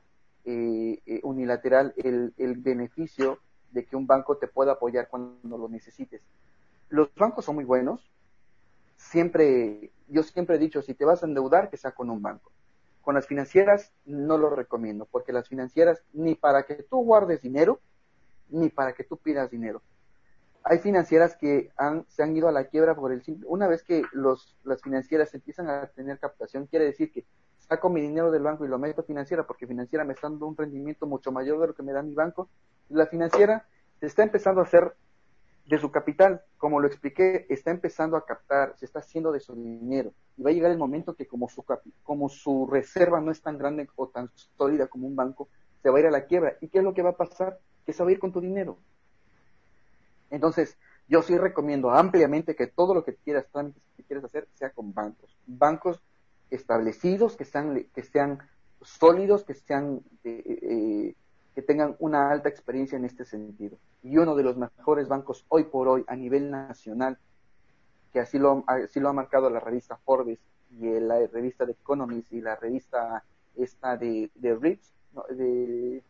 eh, eh, unilateral el, el, beneficio de que un banco te pueda apoyar cuando lo necesites. Los bancos son muy buenos. Siempre, yo siempre he dicho, si te vas a endeudar, que sea con un banco. Con las financieras no lo recomiendo, porque las financieras ni para que tú guardes dinero, ni para que tú pidas dinero. hay financieras que han, se han ido a la quiebra por el simple, una vez que los, las financieras empiezan a tener captación, quiere decir que saco mi dinero del banco y lo meto a financiera porque financiera me está dando un rendimiento mucho mayor de lo que me da mi banco. La financiera se está empezando a hacer de su capital, como lo expliqué, está empezando a captar, se está haciendo de su dinero. Y va a llegar el momento que como su, como su reserva no es tan grande o tan sólida como un banco, se va a ir a la quiebra. ¿Y qué es lo que va a pasar? Que se va a ir con tu dinero. Entonces, yo sí recomiendo ampliamente que todo lo que quieras, trámites que quieras hacer, sea con bancos. Bancos establecidos, que sean, que sean sólidos, que sean, eh, eh, que tengan una alta experiencia en este sentido. Y uno de los mejores bancos hoy por hoy a nivel nacional, que así lo, así lo ha marcado la revista Forbes y la revista de Economist y la revista esta de, de Ritz, de,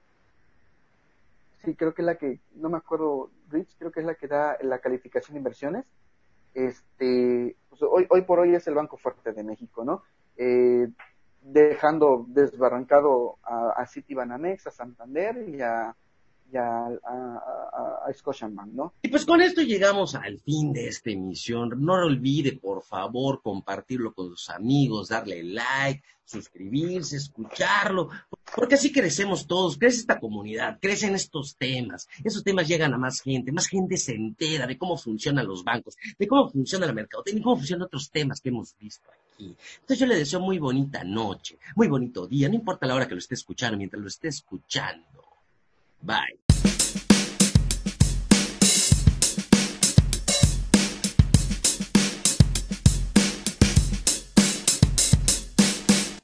sí, creo que es la que, no me acuerdo, Ritz creo que es la que da la calificación de inversiones. Este, pues hoy, hoy por hoy es el banco fuerte de México, ¿no? Eh, dejando desbarrancado a, a Citibanamex, a Santander y a, y a, a, a, Scotiabank, ¿no? Y pues con esto llegamos al fin de esta emisión. No olvide, por favor, compartirlo con sus amigos, darle like, suscribirse, escucharlo, porque así crecemos todos, crece esta comunidad, crecen estos temas, esos temas llegan a más gente, más gente se entera de cómo funcionan los bancos, de cómo funciona el mercado, de cómo funcionan otros temas que hemos visto aquí. Entonces yo le deseo muy bonita noche, muy bonito día, no importa la hora que lo esté escuchando, mientras lo esté escuchando. Bye.